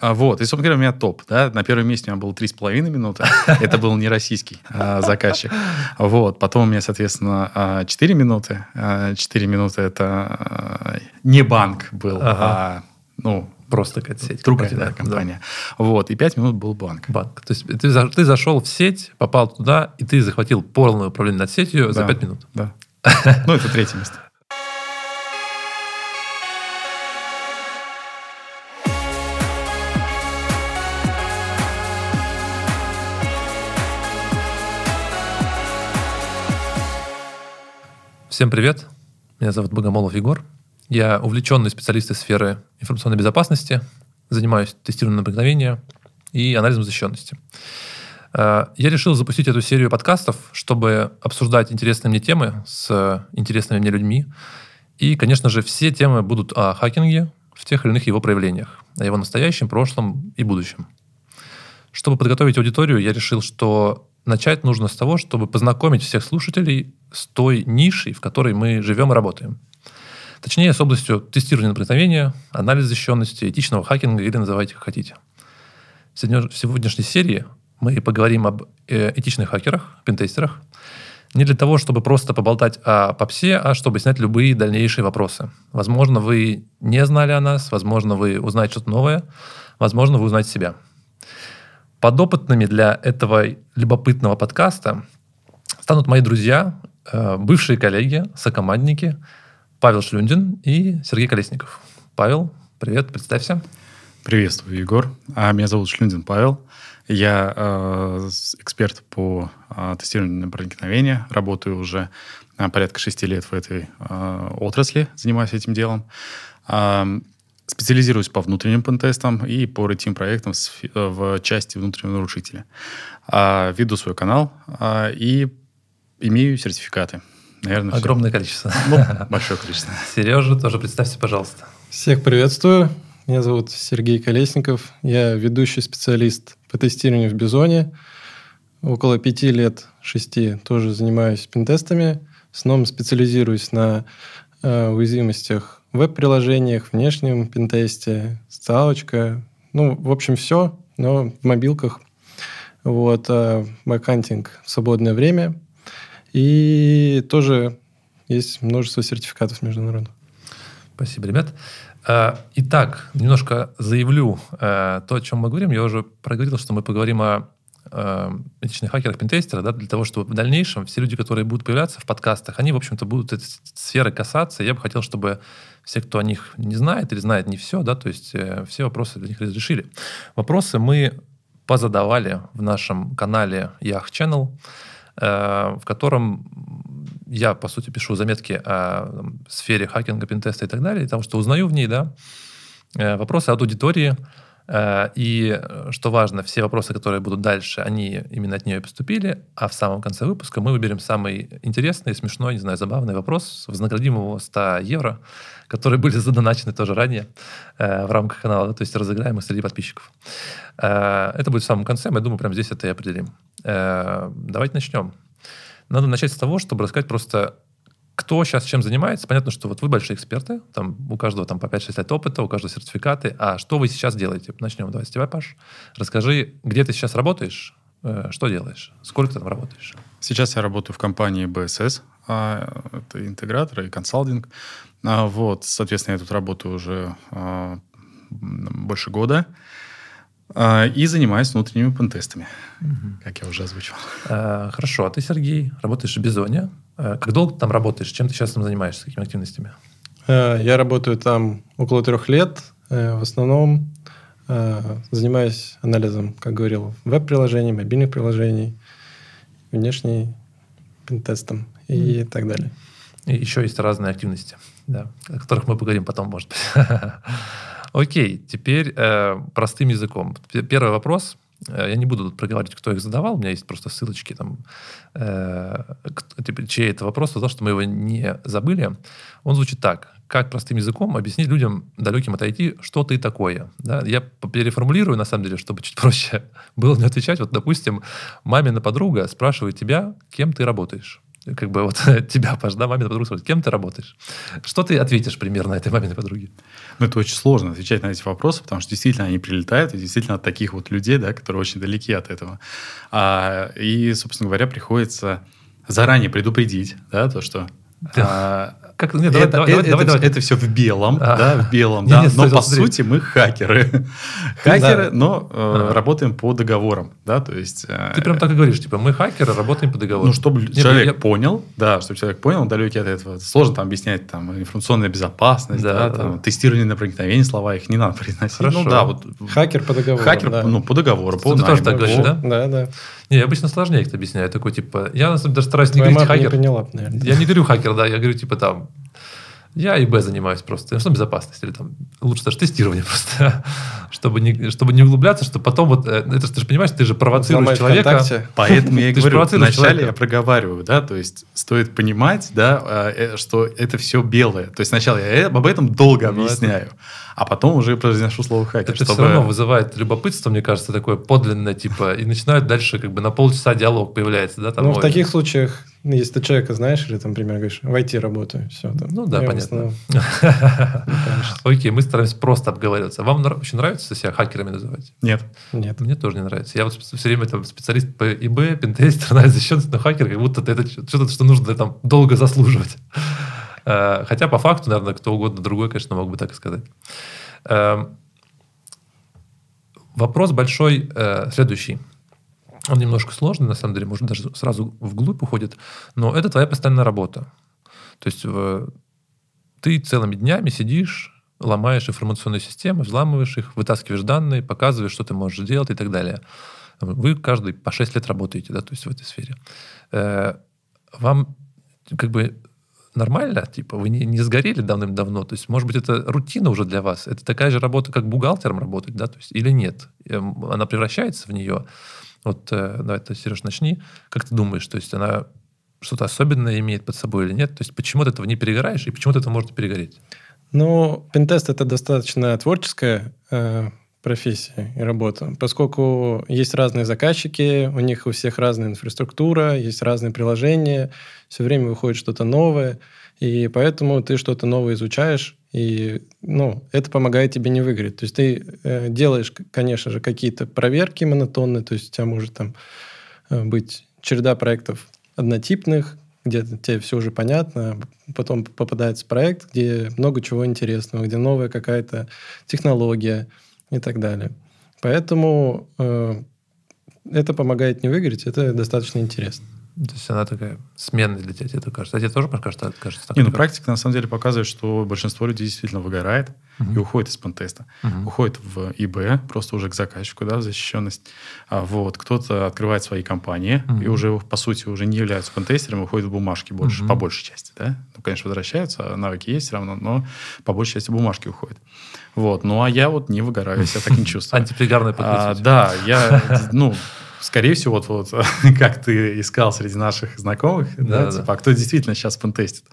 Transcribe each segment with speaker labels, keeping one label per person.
Speaker 1: А, вот, и, собственно говоря, у меня топ. Да? На первом месте у меня было 3,5 минуты. Это был не российский а, заказчик. Вот, потом у меня, соответственно, 4 а, минуты. 4 минуты это не банк был, ага. а, ну,
Speaker 2: Просто какая-то сеть.
Speaker 1: Другая да, компания. Да. Вот, и 5 минут был банк.
Speaker 2: Банк. То есть ты, ты зашел в сеть, попал туда, и ты захватил полное управление над сетью да, за 5 минут.
Speaker 1: Да. Ну, это третье место.
Speaker 2: Всем привет. Меня зовут Богомолов Егор. Я увлеченный специалист из сферы информационной безопасности, занимаюсь тестированием проникновения и анализом защищенности. Э, я решил запустить эту серию подкастов, чтобы обсуждать интересные мне темы с интересными мне людьми. И, конечно же, все темы будут о хакинге в тех или иных его проявлениях, о его настоящем, прошлом и будущем. Чтобы подготовить аудиторию, я решил, что начать нужно с того, чтобы познакомить всех слушателей с той нишей, в которой мы живем и работаем. Точнее, с областью тестирования проникновения, анализа защищенности, этичного хакинга или называйте как хотите. В сегодняшней серии мы поговорим об э, этичных хакерах, пентестерах, не для того, чтобы просто поболтать о попсе, а чтобы снять любые дальнейшие вопросы. Возможно, вы не знали о нас, возможно, вы узнаете что-то новое, возможно, вы узнаете себя. Подопытными для этого любопытного подкаста станут мои друзья Э, бывшие коллеги, сокомандники Павел Шлюндин и Сергей Колесников. Павел, привет, представься.
Speaker 1: Приветствую, Егор. А меня зовут Шлюндин Павел. Я э, эксперт по э, тестированию на проникновение. Работаю уже э, порядка шести лет в этой э, отрасли, занимаюсь этим делом. Э, специализируюсь по внутренним пентестам и по ретим-проектам в части внутреннего нарушителя. Э, веду свой канал э, и Имею сертификаты.
Speaker 2: Наверное, Огромное все. количество.
Speaker 1: Ну, большое количество.
Speaker 2: Сережа, тоже представься, пожалуйста.
Speaker 3: Всех приветствую. Меня зовут Сергей Колесников. Я ведущий специалист по тестированию в Бизоне. Около пяти лет, шести, тоже занимаюсь пентестами. В основном специализируюсь на э, уязвимостях веб-приложениях, внешнем пентесте, ставочка. Ну, в общем, все, но в мобилках. Вот, э, bug hunting в свободное время – и тоже есть множество сертификатов международных.
Speaker 2: Спасибо, ребят. А, итак, немножко заявлю э, то, о чем мы говорим. Я уже проговорил, что мы поговорим о э, этичных хакерах, пентестерах, да, для того, чтобы в дальнейшем все люди, которые будут появляться в подкастах, они, в общем-то, будут этой сферы касаться. Я бы хотел, чтобы все, кто о них не знает или знает не все, да, то есть э, все вопросы для них разрешили. Вопросы мы позадавали в нашем канале Yah Channel. Э, в котором я, по сути, пишу заметки о там, сфере хакинга, пентеста и так далее, потому что узнаю в ней, да, э, вопросы от аудитории, и, что важно, все вопросы, которые будут дальше, они именно от нее поступили, а в самом конце выпуска мы выберем самый интересный, смешной, не знаю, забавный вопрос, вознаградим его 100 евро, которые были задоначены тоже ранее в рамках канала, то есть разыграем их среди подписчиков. это будет в самом конце, мы, думаю, прямо здесь это и определим. Э, давайте начнем. Надо начать с того, чтобы рассказать просто, кто сейчас чем занимается. Понятно, что вот вы большие эксперты, там у каждого там по 5-6 лет опыта, у каждого сертификаты. А что вы сейчас делаете? Начнем. Давай с тебя, Паш. Расскажи, где ты сейчас работаешь, э, что делаешь, сколько ты там работаешь?
Speaker 1: Сейчас я работаю в компании BSS, а, это интегратор и консалтинг. А, вот, соответственно, я тут работаю уже а, больше года. А, и занимаюсь внутренними пентестами, угу. как я уже озвучил.
Speaker 2: А, хорошо. А ты, Сергей, работаешь в Бизоне. А, как долго ты там работаешь? Чем ты сейчас там занимаешься? Какими активностями?
Speaker 3: Я работаю там около трех лет. Э, в основном занимаюсь анализом, как говорил, веб-приложений, мобильных приложений, внешней пентестом и mm. так далее.
Speaker 2: И еще есть разные активности, да, о которых мы поговорим потом, может быть. Окей, теперь э, простым языком. Первый вопрос. Э, я не буду тут проговаривать, кто их задавал. У меня есть просто ссылочки там. Э, типа, чей это вопрос, за то, что мы его не забыли. Он звучит так. Как простым языком объяснить людям, далеким от IT, что ты такое? Да? Я переформулирую, на самом деле, чтобы чуть проще было не отвечать. Вот, допустим, мамина подруга спрашивает тебя, кем ты работаешь. Как бы вот тебя, да, мамина подруга спрашивает, кем ты работаешь? Что ты ответишь примерно этой маминой подруге?
Speaker 1: Ну, это очень сложно отвечать на эти вопросы, потому что действительно они прилетают, и действительно от таких вот людей, да, которые очень далеки от этого. А, и, собственно говоря, приходится заранее предупредить, да, то, что
Speaker 2: Да.
Speaker 1: а,
Speaker 2: Как, нет, давай,
Speaker 1: это,
Speaker 2: давай,
Speaker 1: это,
Speaker 2: давай,
Speaker 1: это,
Speaker 2: давай.
Speaker 1: это все в белом,
Speaker 2: А.
Speaker 1: да, в белом,
Speaker 2: Не,
Speaker 1: да.
Speaker 2: не, стой,
Speaker 1: но по
Speaker 2: смотри.
Speaker 1: сути мы хакеры. Хакеры, но э,
Speaker 2: Ага.
Speaker 1: работаем по договорам, да, то есть... э,
Speaker 2: Ты прям так и говоришь, типа, мы хакеры, работаем по договору.
Speaker 1: Ну, чтобы
Speaker 2: Нет,
Speaker 1: человек
Speaker 2: я-
Speaker 1: понял, да, чтобы человек понял, он далекий от этого. Сложно там объяснять там информационная безопасность,
Speaker 2: Да,
Speaker 1: да,
Speaker 2: да.
Speaker 1: там, тестирование на проникновение, слова их не надо произносить.
Speaker 2: Хорошо.
Speaker 1: Ну да, вот
Speaker 3: Хакер по договору.
Speaker 1: хакер,
Speaker 3: да.
Speaker 1: ну, по договору, по
Speaker 2: Ты тоже так
Speaker 1: найму,
Speaker 2: говоришь, да?
Speaker 3: Да, да.
Speaker 2: Не, я обычно сложнее это объясняю. Такой, типа, я, на самом деле, даже стараюсь не
Speaker 3: Твоя
Speaker 2: говорить
Speaker 3: мама не
Speaker 2: хакер.
Speaker 3: поняла, наверное.
Speaker 2: Я не говорю хакер, да, я говорю, типа, там, я ИБ занимаюсь просто. Что безопасность? Или там, лучше даже тестирование просто. чтобы, не, чтобы не углубляться, что потом вот, э, это ты же понимаешь, ты же провоцируешь
Speaker 3: Взломать
Speaker 2: человека.
Speaker 3: ВКонтакте.
Speaker 1: Поэтому я и говорю, вначале
Speaker 2: человека.
Speaker 1: я проговариваю, да, то есть стоит понимать, да, э, э, что это все белое. То есть сначала я об этом долго
Speaker 2: Ну,
Speaker 1: объясняю, а потом уже произношу слово хакер,
Speaker 2: Это
Speaker 1: чтобы...
Speaker 2: все равно вызывает любопытство, мне кажется, такое подлинное, типа, и начинают дальше как бы на полчаса диалог появляется, да, там.
Speaker 3: Ну, в таких случаях, ну, если ты человека знаешь, или, там, например, говоришь, в IT работаю, все. Там,
Speaker 2: Ну да, понятно.
Speaker 3: Кажется.
Speaker 2: Окей, мы стараемся просто обговариваться. Вам очень нравится себя хакерами называть?
Speaker 1: Нет.
Speaker 3: Нет.
Speaker 2: Мне тоже не нравится. Я вот все время там специалист по ИБ, пентестер, на защищенность, но хакер, как будто это что-то, что нужно там долго заслуживать. Э, Хотя по факту, наверное, кто угодно другой, конечно, мог бы так и сказать. Эм, Вопрос большой э, следующий. Он немножко сложный, на самом деле, может, даже сразу вглубь уходит, но это твоя постоянная работа. То есть ты целыми днями сидишь, ломаешь информационные системы, взламываешь их, вытаскиваешь данные, показываешь, что ты можешь делать и так далее. Вы каждый по 6 лет работаете, да, то есть в этой сфере. Э, Вам как бы нормально, типа, вы не, не сгорели давным-давно, то есть, может быть, это рутина уже для вас, это такая же работа, как бухгалтером работать, да, то есть, или нет, Эм, она превращается в нее. Вот, э, давай, ты, Сереж, начни. Как ты думаешь, то есть, она что-то особенное имеет под собой или нет? То есть, почему ты этого не перегораешь и почему ты это может перегореть?
Speaker 3: Ну, пентест это достаточно творческая э, профессия и работа, поскольку есть разные заказчики, у них у всех разная инфраструктура, есть разные приложения, все время выходит что-то новое, и поэтому ты что-то новое изучаешь, и ну, это помогает тебе не выиграть. То есть ты э, делаешь, конечно же, какие-то проверки монотонные, то есть у тебя может там э, быть череда проектов однотипных, где тебе все уже понятно, потом попадается проект, где много чего интересного, где новая какая-то технология и так далее. Поэтому э, это помогает не выиграть, это достаточно интересно.
Speaker 2: То есть, она такая сменная для тебя, тебе это кажется. А тебе тоже кажется, кажется так?
Speaker 1: Не, ну практика на самом деле показывает, что большинство людей действительно выгорает
Speaker 2: Мгм.
Speaker 1: и уходит из пентеста.
Speaker 2: Мгм.
Speaker 1: Уходит в ИБ, просто уже к заказчику, да, в защищенность. А вот кто-то открывает свои компании
Speaker 2: Мгм.
Speaker 1: и уже, по сути, уже не являются пентестерами, уходит в бумажки больше,
Speaker 2: Мгм.
Speaker 1: по большей части, да. Ну, конечно, возвращаются, навыки есть все равно, но по большей части бумажки уходят. Вот. Ну, а я вот не выгораю, я себя так не чувствую.
Speaker 2: Антипригарная
Speaker 1: А,
Speaker 2: подпись.
Speaker 1: да, я, ну, скорее всего, вот, вот как ты искал среди наших знакомых,
Speaker 2: Да,
Speaker 1: да,
Speaker 2: да.
Speaker 1: типа, а кто действительно сейчас пентестит?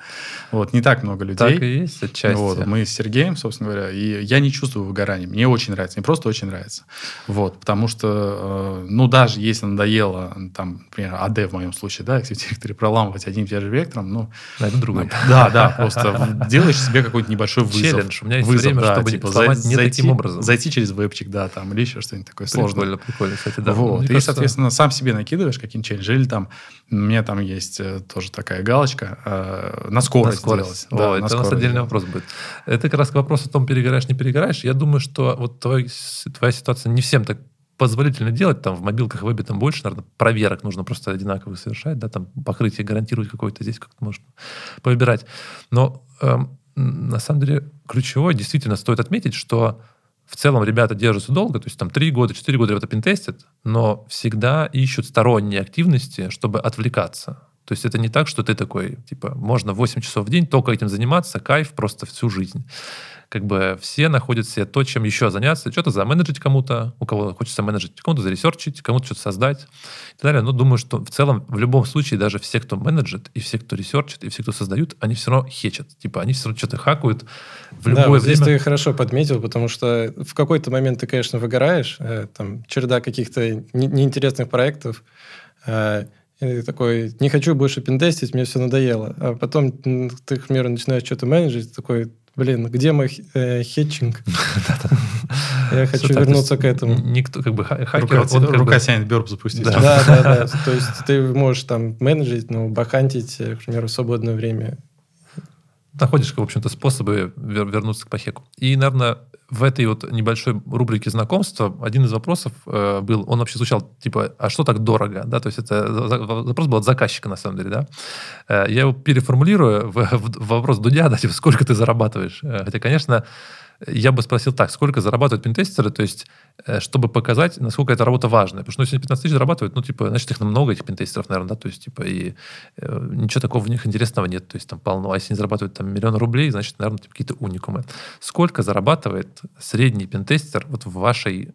Speaker 1: Вот, не так много людей.
Speaker 2: Так и есть отчасти.
Speaker 1: Вот, мы с Сергеем, собственно говоря, и я не чувствую выгорания. Мне очень нравится, мне просто очень нравится. Вот, потому что, э, ну, даже если надоело, там, например, АД в моем случае, да, Active Directory проламывать одним и тем же вектором, ну,
Speaker 2: А это другой.
Speaker 1: да, да, просто делаешь себе какой-то небольшой вызов.
Speaker 2: Челлендж. У меня есть
Speaker 1: Вызов,
Speaker 2: время,
Speaker 1: да,
Speaker 2: чтобы
Speaker 1: типа,
Speaker 2: сломать не
Speaker 1: зайти,
Speaker 2: таким образом.
Speaker 1: Зайти через вебчик, да, там, или еще что-нибудь такое сложное.
Speaker 2: Прикольно, прикольно, кстати, да.
Speaker 1: Вот. И, соответственно, сам себе накидываешь какие-нибудь челленджи. Или там, у меня там есть э, тоже такая галочка, э, на скорость,
Speaker 2: на скорость.
Speaker 1: делать.
Speaker 2: О,
Speaker 1: Да,
Speaker 2: это
Speaker 1: на
Speaker 2: у нас
Speaker 1: скорость
Speaker 2: отдельный вопрос будет. Это как раз вопрос о том, перегораешь, не перегораешь. Я думаю, что вот твой твоя ситуация не всем так позволительно делать. Там в мобилках, в вебе там больше, наверное, проверок нужно просто одинаковых совершать. Да, там покрытие гарантировать какое-то здесь как-то можно повыбирать. Но эм, на самом деле ключевое действительно стоит отметить, что в целом ребята держатся долго, то есть там 3 года, 4 года ребята пентестят, но всегда ищут сторонние активности, чтобы отвлекаться. То есть это не так, что ты такой, типа, можно 8 часов в день только этим заниматься, кайф просто всю жизнь. Как бы все находят себе то, чем еще заняться, что-то заменеджить кому-то, у кого хочется менеджить, кому-то заресерчить, кому-то что-то создать и так далее. Но думаю, что в целом в любом случае даже все, кто менеджит, и все, кто ресерчит, и все, кто создают, они все равно хечат. Типа они все равно что-то хакают в
Speaker 3: да,
Speaker 2: любое
Speaker 3: вот здесь
Speaker 2: время.
Speaker 3: ты хорошо подметил, потому что в какой-то момент ты, конечно, выгораешь, э, там череда каких-то не- неинтересных проектов, э, И такой, не хочу больше пентестить, мне все надоело. А потом ты, к примеру, начинаешь что-то менеджить, такой, блин, где мой э, хетчинг? Я хочу вернуться к этому.
Speaker 2: Никто, как бы, хакер...
Speaker 1: Рука тянет бёрп запустить.
Speaker 3: Да, да, да. То есть ты можешь там менеджить, ну, бахантить, к примеру, в свободное время
Speaker 2: находишь, в общем-то, способы вернуться к пахеку. И, наверное, в этой вот небольшой рубрике знакомства один из вопросов э, был, он вообще звучал, типа, а что так дорого? Да, то есть это вопрос был от заказчика, на самом деле, да. Э, я его переформулирую в, в вопрос Дудя, да, типа, сколько ты зарабатываешь? Э, хотя, конечно, я бы спросил так, сколько зарабатывают пентестеры, то есть, э, чтобы показать, насколько эта работа важная. Потому что ну, если 15 тысяч зарабатывают, ну, типа, значит, их много, этих пентестеров, наверное, да, то есть, типа, и э, ничего такого в них интересного нет, то есть, там полно. А если они зарабатывают там миллион рублей, значит, наверное, типа, какие-то уникумы. Сколько зарабатывает средний пентестер вот в вашей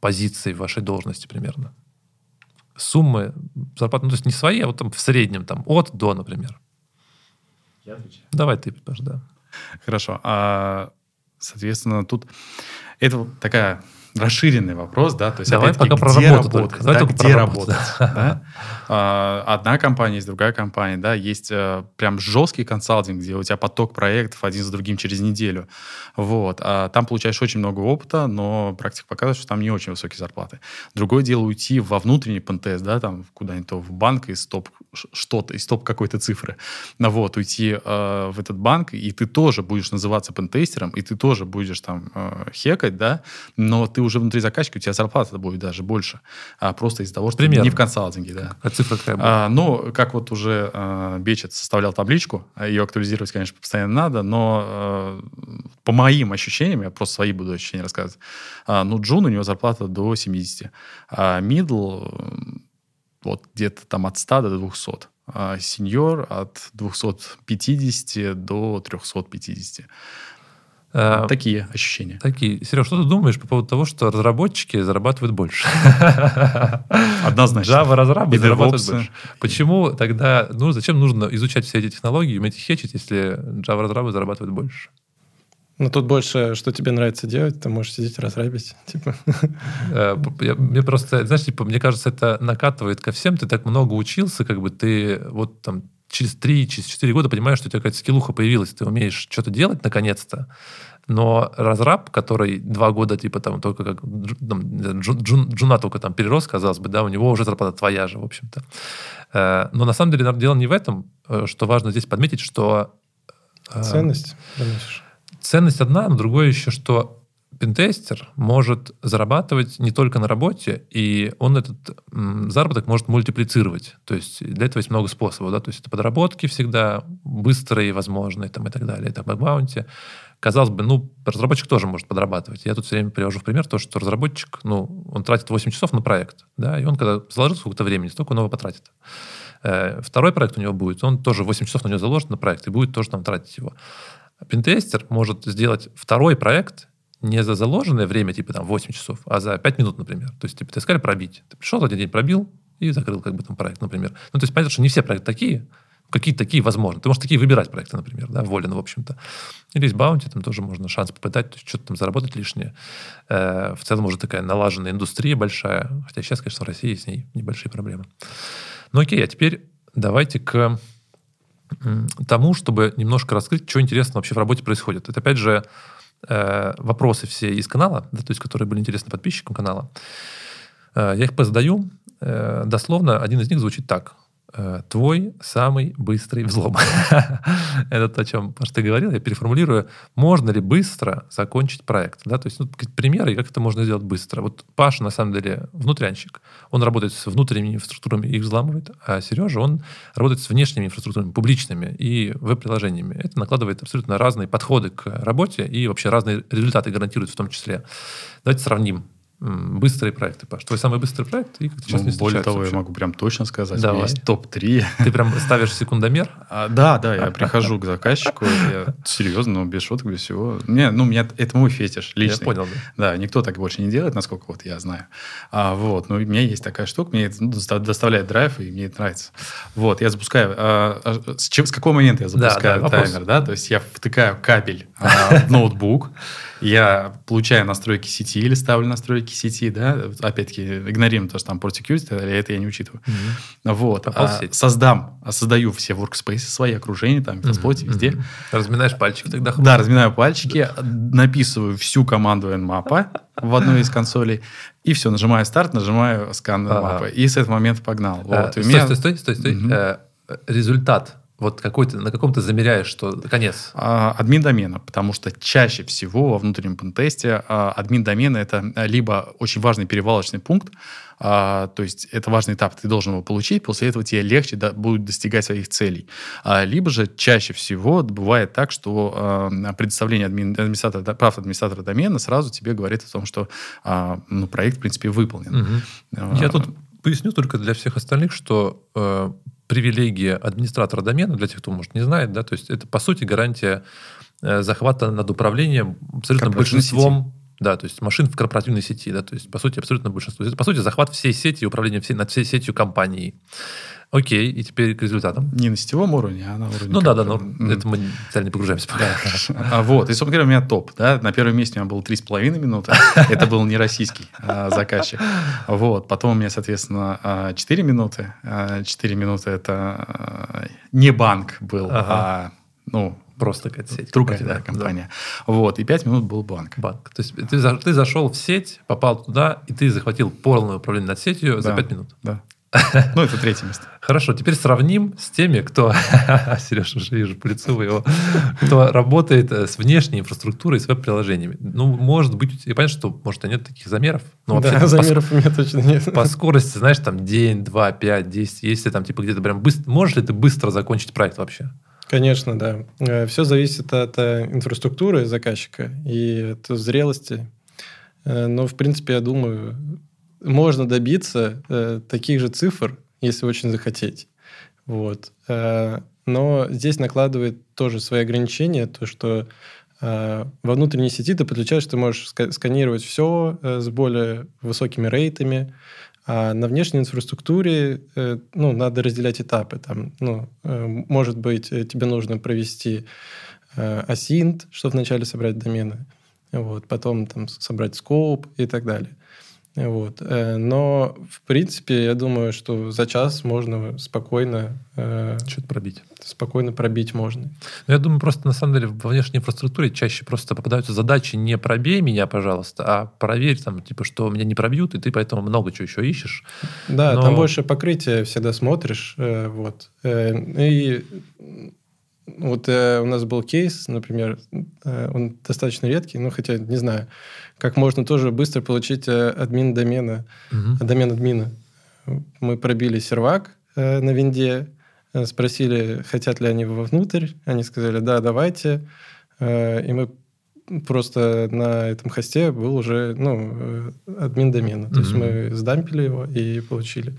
Speaker 2: позиции, в вашей должности примерно? Суммы зарплаты, ну, то есть не свои, а вот там в среднем, там, от до, например.
Speaker 1: Я отвечаю.
Speaker 2: Давай ты, Паш, да.
Speaker 1: Хорошо. А Соответственно, тут это такая расширенный вопрос, да, то есть
Speaker 2: Давай пока про
Speaker 1: где работать,
Speaker 2: только. Давай
Speaker 1: да, где работать, да? А, одна компания, есть другая компания, да, есть э, прям жесткий консалтинг, где у тебя поток проектов один за другим через неделю, вот, а там получаешь очень много опыта, но практика показывает, что там не очень высокие зарплаты. Другое дело уйти во внутренний ПНТС, да, там куда-нибудь в банк и стоп что-то, из топ какой-то цифры, ну вот, уйти э, в этот банк, и ты тоже будешь называться пентестером, и ты тоже будешь там э, хекать, да, но ты уже внутри заказчика, у тебя зарплата будет даже больше. А просто из-за того, что
Speaker 2: Примерно.
Speaker 1: не в консалтинге. Да.
Speaker 2: А цифра какая
Speaker 1: А, ну, как вот уже э, Бечет составлял табличку, а ее актуализировать, конечно, постоянно надо, но э, по моим ощущениям, я просто свои буду ощущения рассказывать, э, ну, Джун, у него зарплата до 70, а middle вот где-то там от 100 до 200 а senior от 250 до 350. А, такие ощущения.
Speaker 2: Такие. Сереж, что ты думаешь по поводу того, что разработчики зарабатывают больше?
Speaker 1: Однозначно.
Speaker 2: Java разрабы зарабатывают больше. Почему тогда, ну, зачем нужно изучать все эти технологии, уметь их хечить, если Java разрабы зарабатывают больше?
Speaker 3: Ну, тут больше, что тебе нравится делать, ты можешь сидеть разрабить, типа.
Speaker 2: Э, мне просто, знаешь, типа, мне кажется, это накатывает ко всем. Ты так много учился, как бы ты вот там через 3, через 4 года понимаешь, что у тебя какая-то скиллуха появилась, ты умеешь что-то делать наконец-то, но разраб, который два года, типа, там, только как там, джун, джуна только там перерос, казалось бы, да, у него уже зарплата твоя же, в общем-то. Э, но на самом деле дело не в этом, э, что важно здесь подметить, что...
Speaker 3: Э, Ценность,
Speaker 2: Ценность одна, но другое еще, что пентестер может зарабатывать не только на работе, и он этот заработок может мультиплицировать. То есть для этого есть много способов. Да? То есть это подработки всегда быстрые, возможные там, и так далее. Это bug bounty. Казалось бы, ну, разработчик тоже может подрабатывать. Я тут все время привожу в пример то, что разработчик, ну, он тратит 8 часов на проект, да, и он, когда заложил сколько-то времени, столько он его потратит. Э, второй проект у него будет, он тоже 8 часов на него заложит на проект, и будет тоже там тратить его. Пентестер может сделать второй проект не за заложенное время, типа там 8 часов, а за 5 минут, например. То есть, типа, ты сказали пробить. Ты пришел один день, пробил и закрыл как бы там проект, например. Ну, то есть, понятно, что не все проекты такие, какие-то такие возможны. Ты можешь такие выбирать проекты, например, да, волен, в общем-то. Или есть баунти, там тоже можно шанс попытать, то есть что-то там заработать лишнее. Э, в целом уже такая налаженная индустрия большая, хотя сейчас, конечно, в России с ней небольшие проблемы. Ну окей, а теперь давайте к тому, чтобы немножко раскрыть, что интересно вообще в работе происходит. Это, опять же, э, вопросы все из канала, да, то есть, которые были интересны подписчикам канала. Э, я их позадаю. Э, дословно один из них звучит так. Э, твой самый быстрый взлом. Это то, о чем Паш, ты говорил, я переформулирую. Можно ли быстро закончить проект? Да? То есть ну, примеры, как это можно сделать быстро. Вот Паша, на самом деле, внутрянщик. Он работает с внутренними инфраструктурами и их взламывает, а Сережа, он работает с внешними инфраструктурами, публичными и веб-приложениями. Это накладывает абсолютно разные подходы к работе и вообще разные результаты гарантирует в том числе. Давайте сравним быстрые проекты, Паш. Твой самый быстрый проект и как ты сейчас ну,
Speaker 1: не Более того, вообще? я могу прям точно сказать.
Speaker 2: Давай.
Speaker 1: есть топ-3.
Speaker 2: Ты прям ставишь секундомер?
Speaker 1: А, да, да, я прихожу к заказчику, я серьезно, но без шуток, без всего. Мне, ну, меня, это мой фетиш личный.
Speaker 2: Я понял,
Speaker 1: да. Да, никто так больше не делает, насколько вот я знаю. А, вот, но у меня есть такая штука, мне это ну, доставляет драйв, и мне это нравится. Вот, я запускаю... А, а, с, чем, с какого момента я запускаю да, да, таймер, вопрос. да? То есть я втыкаю кабель а, в ноутбук, я получаю настройки сети или ставлю настройки сети, да, опять-таки, игнорируем то, что там port security, это я не учитываю. Mm-hmm. Вот. А, создам, создаю все workspace, свои окружения, там, в mm-hmm. везде. Mm-hmm.
Speaker 2: Разминаешь пальчики тогда?
Speaker 1: Да, разминаю пальчики, написываю всю команду nmap в одной из консолей, и все, нажимаю старт, нажимаю скан nmap, и с этого момента погнал.
Speaker 2: Вот. Стой, стой, стой, стой, стой. Mm-hmm. Результат вот какой-то, на каком-то замеряешь, что конец?
Speaker 1: А, админ домена, потому что чаще всего во внутреннем пентесте а, админ домена это либо очень важный перевалочный пункт, а, то есть это важный этап, ты должен его получить, после этого тебе легче будет достигать своих целей. А, либо же чаще всего бывает так, что а, предоставление админ, администратора, прав администратора домена сразу тебе говорит о том, что а, ну, проект, в принципе, выполнен.
Speaker 2: Угу. А, Я тут поясню только для всех остальных, что э, привилегия администратора домена, для тех, кто, может, не знает, да, то есть это, по сути, гарантия э, захвата над управлением абсолютно большинством сети. Да, то есть машин в корпоративной сети, да, то есть, по сути, абсолютно большинство. Это, по сути, захват всей сети и управление всей, над всей сетью компании. Окей, и теперь к результатам.
Speaker 1: Не на сетевом уровне, а на уровне...
Speaker 2: Ну да, да, но mm. это мы специально не погружаемся пока.
Speaker 1: А, вот, и, собственно говоря, у меня топ. Да? На первом месте у меня было 3,5 минуты. Это был не российский а, заказчик. Вот, потом у меня, соответственно, 4 а, минуты. 4 минуты это а, не банк был, ага. а ну,
Speaker 2: Просто какая-то сеть.
Speaker 1: Другая да, компания. Да. Вот, и 5 минут был банк.
Speaker 2: Банк. То есть ты, ты зашел в сеть, попал туда, и ты захватил полное управление над сетью да. за 5 минут.
Speaker 1: Да. Ну, это третье место.
Speaker 2: Хорошо, теперь сравним с теми, кто, Сереж, уже вижу по лицу его, кто работает э, с внешней инфраструктурой, с веб-приложениями. Ну, может быть, я понимаю, что, может, нет таких замеров.
Speaker 3: Но вообще, да, замеров по, у меня точно нет.
Speaker 2: По скорости, знаешь, там день, два, пять, десять, если там типа где-то прям быстро... Можешь ли ты быстро закончить проект вообще?
Speaker 3: Конечно, да. Э, Все зависит от э, инфраструктуры заказчика и от зрелости. Но, в принципе, я думаю, можно добиться э, таких же цифр, если очень захотеть. Вот. Э, но здесь накладывает тоже свои ограничения, то, что э, во внутренней сети ты подключаешь, ты можешь сканировать все э, с более высокими рейтами, а на внешней инфраструктуре э, ну, надо разделять этапы. Там, ну, э, может быть, э, тебе нужно провести э, async, чтобы вначале собрать домены, вот, потом там, собрать скоп и так далее. Вот. Э, но, в принципе, я думаю, что за час можно спокойно...
Speaker 2: Э, Что-то пробить.
Speaker 3: Спокойно пробить можно.
Speaker 2: Ну, я думаю, просто, на самом деле, во внешней инфраструктуре чаще просто попадаются задачи не «пробей меня, пожалуйста», а «проверь, там, типа, что меня не пробьют, и ты поэтому много чего еще ищешь».
Speaker 3: Да, Но... там больше покрытия всегда смотришь. Э, вот. И вот у нас был кейс, например, он достаточно редкий, ну хотя не знаю, как можно тоже быстро получить э, админ домена, угу. домен админа. Мы пробили сервак э, на винде, э, спросили, хотят ли они вовнутрь, они сказали, да, давайте, и мы просто на этом хосте был уже ну, админ домена. То mm есть мы сдампили его и получили.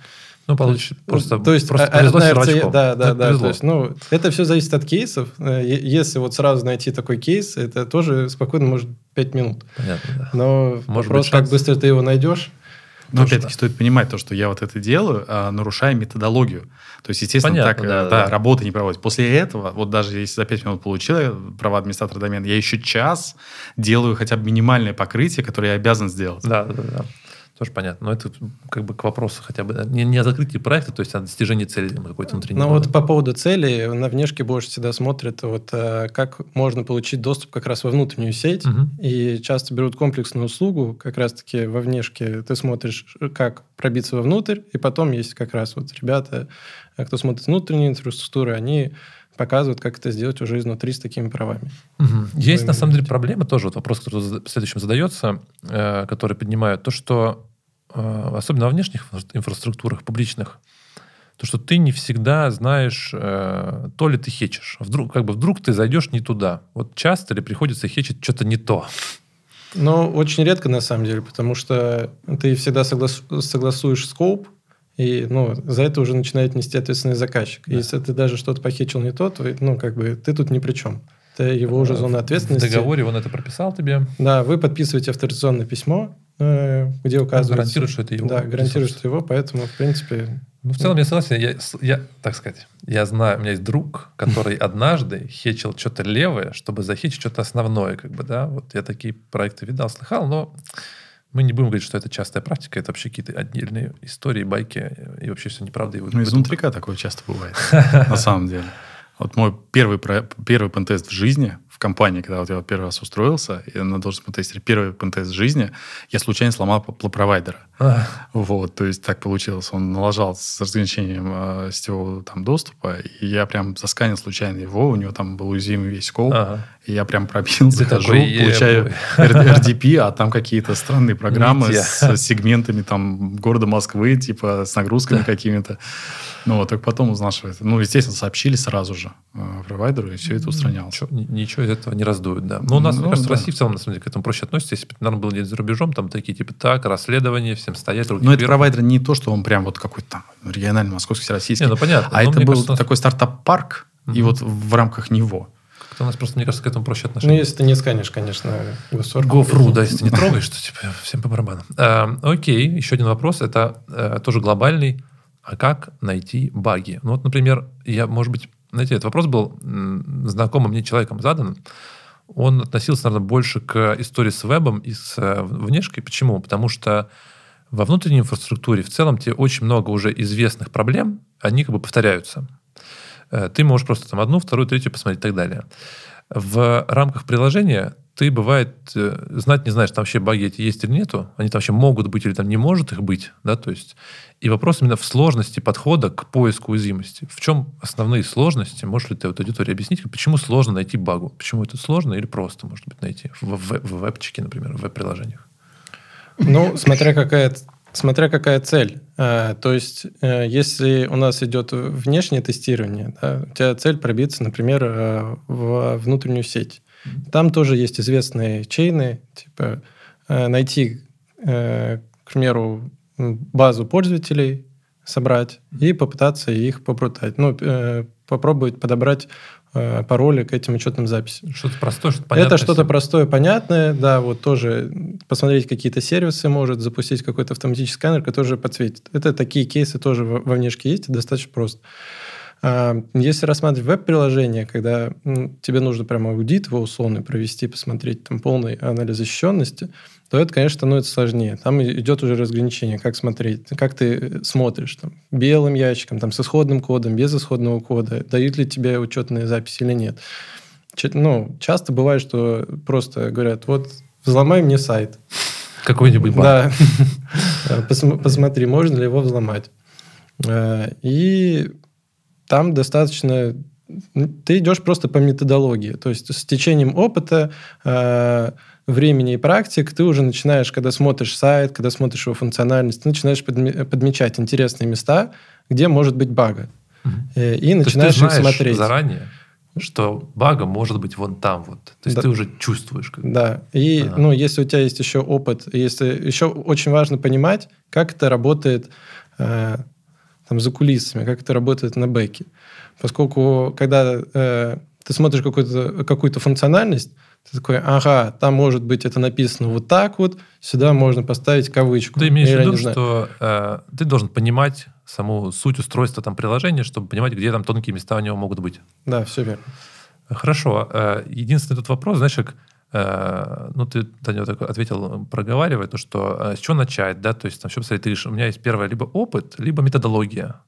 Speaker 2: Ну, получишь просто,
Speaker 3: то есть, просто а, повезло а, RC, Да, да, да. Повезло. То есть, ну, это все зависит от кейсов. Э, если вот сразу найти такой кейс, это тоже спокойно может 5 минут.
Speaker 2: Понятно, да.
Speaker 3: Но может вопрос, как быстро ты его найдешь.
Speaker 1: Но опять-таки стоит понимать то, что я вот это делаю, а, нарушая методологию. То есть, естественно, Понятно, так да, да, да, работы не проводить. После этого, вот даже если за 5 минут получил права администратора домена, я еще час делаю хотя бы минимальное покрытие, которое я обязан сделать.
Speaker 2: Да, да, да. Тоже понятно. Но это как бы к вопросу хотя бы не, не о закрытии проекта, то есть о достижении цели какой-то внутренней.
Speaker 3: Ну вот по поводу цели, на внешке больше всегда смотрят, вот э, как можно получить доступ как раз во внутреннюю сеть. Угу. И часто берут комплексную услугу, как раз-таки во внешке ты смотришь, как пробиться вовнутрь, и потом есть как раз вот ребята, э, кто смотрит внутреннюю инфраструктуру, они показывают, как это сделать уже изнутри с такими правами.
Speaker 2: Угу. Есть, на самом деле, проблема тоже, вот вопрос, который в следующем задается, э, который поднимают, то, что э, особенно во внешних инфраструктурах публичных, то, что ты не всегда знаешь, э, то ли ты хечешь. Вдруг, как бы вдруг ты зайдешь не туда. Вот часто ли приходится хечить что-то не то?
Speaker 3: Ну, очень редко, на самом деле, потому что ты всегда соглас... согласуешь скоп, и ну, за это уже начинает нести ответственный заказчик. Да. Если ты даже что-то похитил не то, то ну, как бы, ты тут ни при чем. Это его уже зона ответственности.
Speaker 2: В договоре он это прописал тебе?
Speaker 3: Да, вы подписываете авторизационное письмо, э, где указывается... Он
Speaker 2: гарантирует, что это его.
Speaker 3: Да, гарантирует, что его, поэтому, в принципе...
Speaker 2: Ну, в целом, я согласен. Я, я, так сказать, я знаю, у меня есть друг, который однажды хечил что-то левое, чтобы захечить что-то основное, как бы, да. Вот я такие проекты видал, слыхал, но Мы не будем говорить, что это частая практика, это вообще какие-то отдельные истории, байки, и вообще все неправда. И
Speaker 1: ну, изнутрика такое часто бывает, на самом деле. Вот мой первый, первый пентест в жизни, в компании, когда вот я первый раз устроился, и на должность пентестера, первый пентест в жизни, я случайно сломал провайдера. А. Вот, то есть так получилось. Он налажал с разграничением э, сетевого там, доступа, и я прям засканил случайно его, у него там был уязвимый весь кол, ага. И я прям пробил, Ты захожу, такой, получаю RDP, а там какие-то странные программы с сегментами там города Москвы, типа с нагрузками какими-то. Ну, вот, только потом узнал, что это... Ну, естественно, сообщили сразу же э, провайдеру, и все это устранялось.
Speaker 2: Ничего, ничего из этого не раздуют, да. Но у нас, ну, мне кажется, да. в России в целом, на самом деле, к этому проще относится. Если бы, наверное, было где-то за рубежом, там такие, типа, так, расследование, всем стоять,
Speaker 1: руки Но это провайдер не то, что он прям вот какой-то там региональный, московский, российский. Не, ну, понятно. А Но это был кажется, такой стартап-парк, и вот в рамках него
Speaker 2: у нас просто, мне кажется, к этому проще отношение.
Speaker 3: Ну, если ты не сканешь, конечно,
Speaker 2: госорг. Гофру, да, если ты не трогаешь, то типа всем по барабану. А, окей, еще один вопрос. Это а, тоже глобальный а как найти баги? Ну вот, например, я, может быть, знаете, этот вопрос был знакомым мне человеком задан. Он относился, наверное, больше к истории с вебом и с э, внешкой. Почему? Потому что во внутренней инфраструктуре в целом тебе очень много уже известных проблем, они как бы повторяются. Э, ты можешь просто там одну, вторую, третью посмотреть и так далее. В рамках приложения ты, бывает, э, знать не знаешь, там вообще баги эти есть или нету, они там вообще могут быть или там не может их быть, да, то есть и вопрос именно в сложности подхода к поиску уязвимости. В чем основные сложности? Можешь ли ты вот аудитории объяснить, почему сложно найти багу? Почему это сложно или просто, может быть, найти в, в, в вебчике, например, в веб-приложениях?
Speaker 3: Ну, смотря какая Смотря какая цель. А, то есть, э, если у нас идет внешнее тестирование, да, у тебя цель пробиться, например, э, в внутреннюю сеть. Там тоже есть известные чейны, типа э, найти, к примеру, базу пользователей, собрать и попытаться их попрутать. Ну, попробовать подобрать пароли к этим учетным записям.
Speaker 2: Что-то простое, что-то понятное.
Speaker 3: Это что-то простое, понятное, да, вот тоже посмотреть какие-то сервисы может, запустить какой-то автоматический сканер, который же подсветит. Это такие кейсы тоже во внешке есть, достаточно просто. А, если рассматривать веб-приложение, когда тебе нужно прямо аудит его условный провести, посмотреть там полный анализ защищенности, то это, конечно, становится сложнее. Там идет уже разграничение, как смотреть, как ты смотришь, там, белым ящиком, там, с исходным кодом, без исходного кода, дают ли тебе учетные записи или нет. Ну, часто бывает, что просто говорят, вот взломай мне сайт.
Speaker 2: Какой-нибудь
Speaker 3: Да. Посмотри, можно ли его взломать. Э, и там достаточно... Ты идешь просто по методологии. То есть с течением опыта, э, времени и практик ты уже начинаешь, когда смотришь сайт, когда смотришь его функциональность, ты начинаешь подмечать интересные места, где может быть бага. Угу. И начинаешь их смотреть.
Speaker 2: заранее? что бага может быть вон там вот. То есть да. ты уже чувствуешь.
Speaker 3: Как... Да. И ага. ну, если у тебя есть еще опыт, если еще очень важно понимать, как это работает э, там, за кулисами, как это работает на бэке. Поскольку, когда э, ты смотришь какую-то какую функциональность, ты такой, ага, там может быть это написано вот так вот, сюда можно поставить кавычку.
Speaker 2: Ты имеешь в виду, что э, ты должен понимать саму суть устройства там приложения, чтобы понимать, где там тонкие места у него могут быть.
Speaker 3: Да, все верно.
Speaker 2: Хорошо. Э, единственный тут вопрос, знаешь, как ну, ты, Таня, так ответил, проговаривая, то, что э, с чего начать, да, то есть, там, что посмотреть, ты говоришь, у меня есть первое либо опыт, либо методология.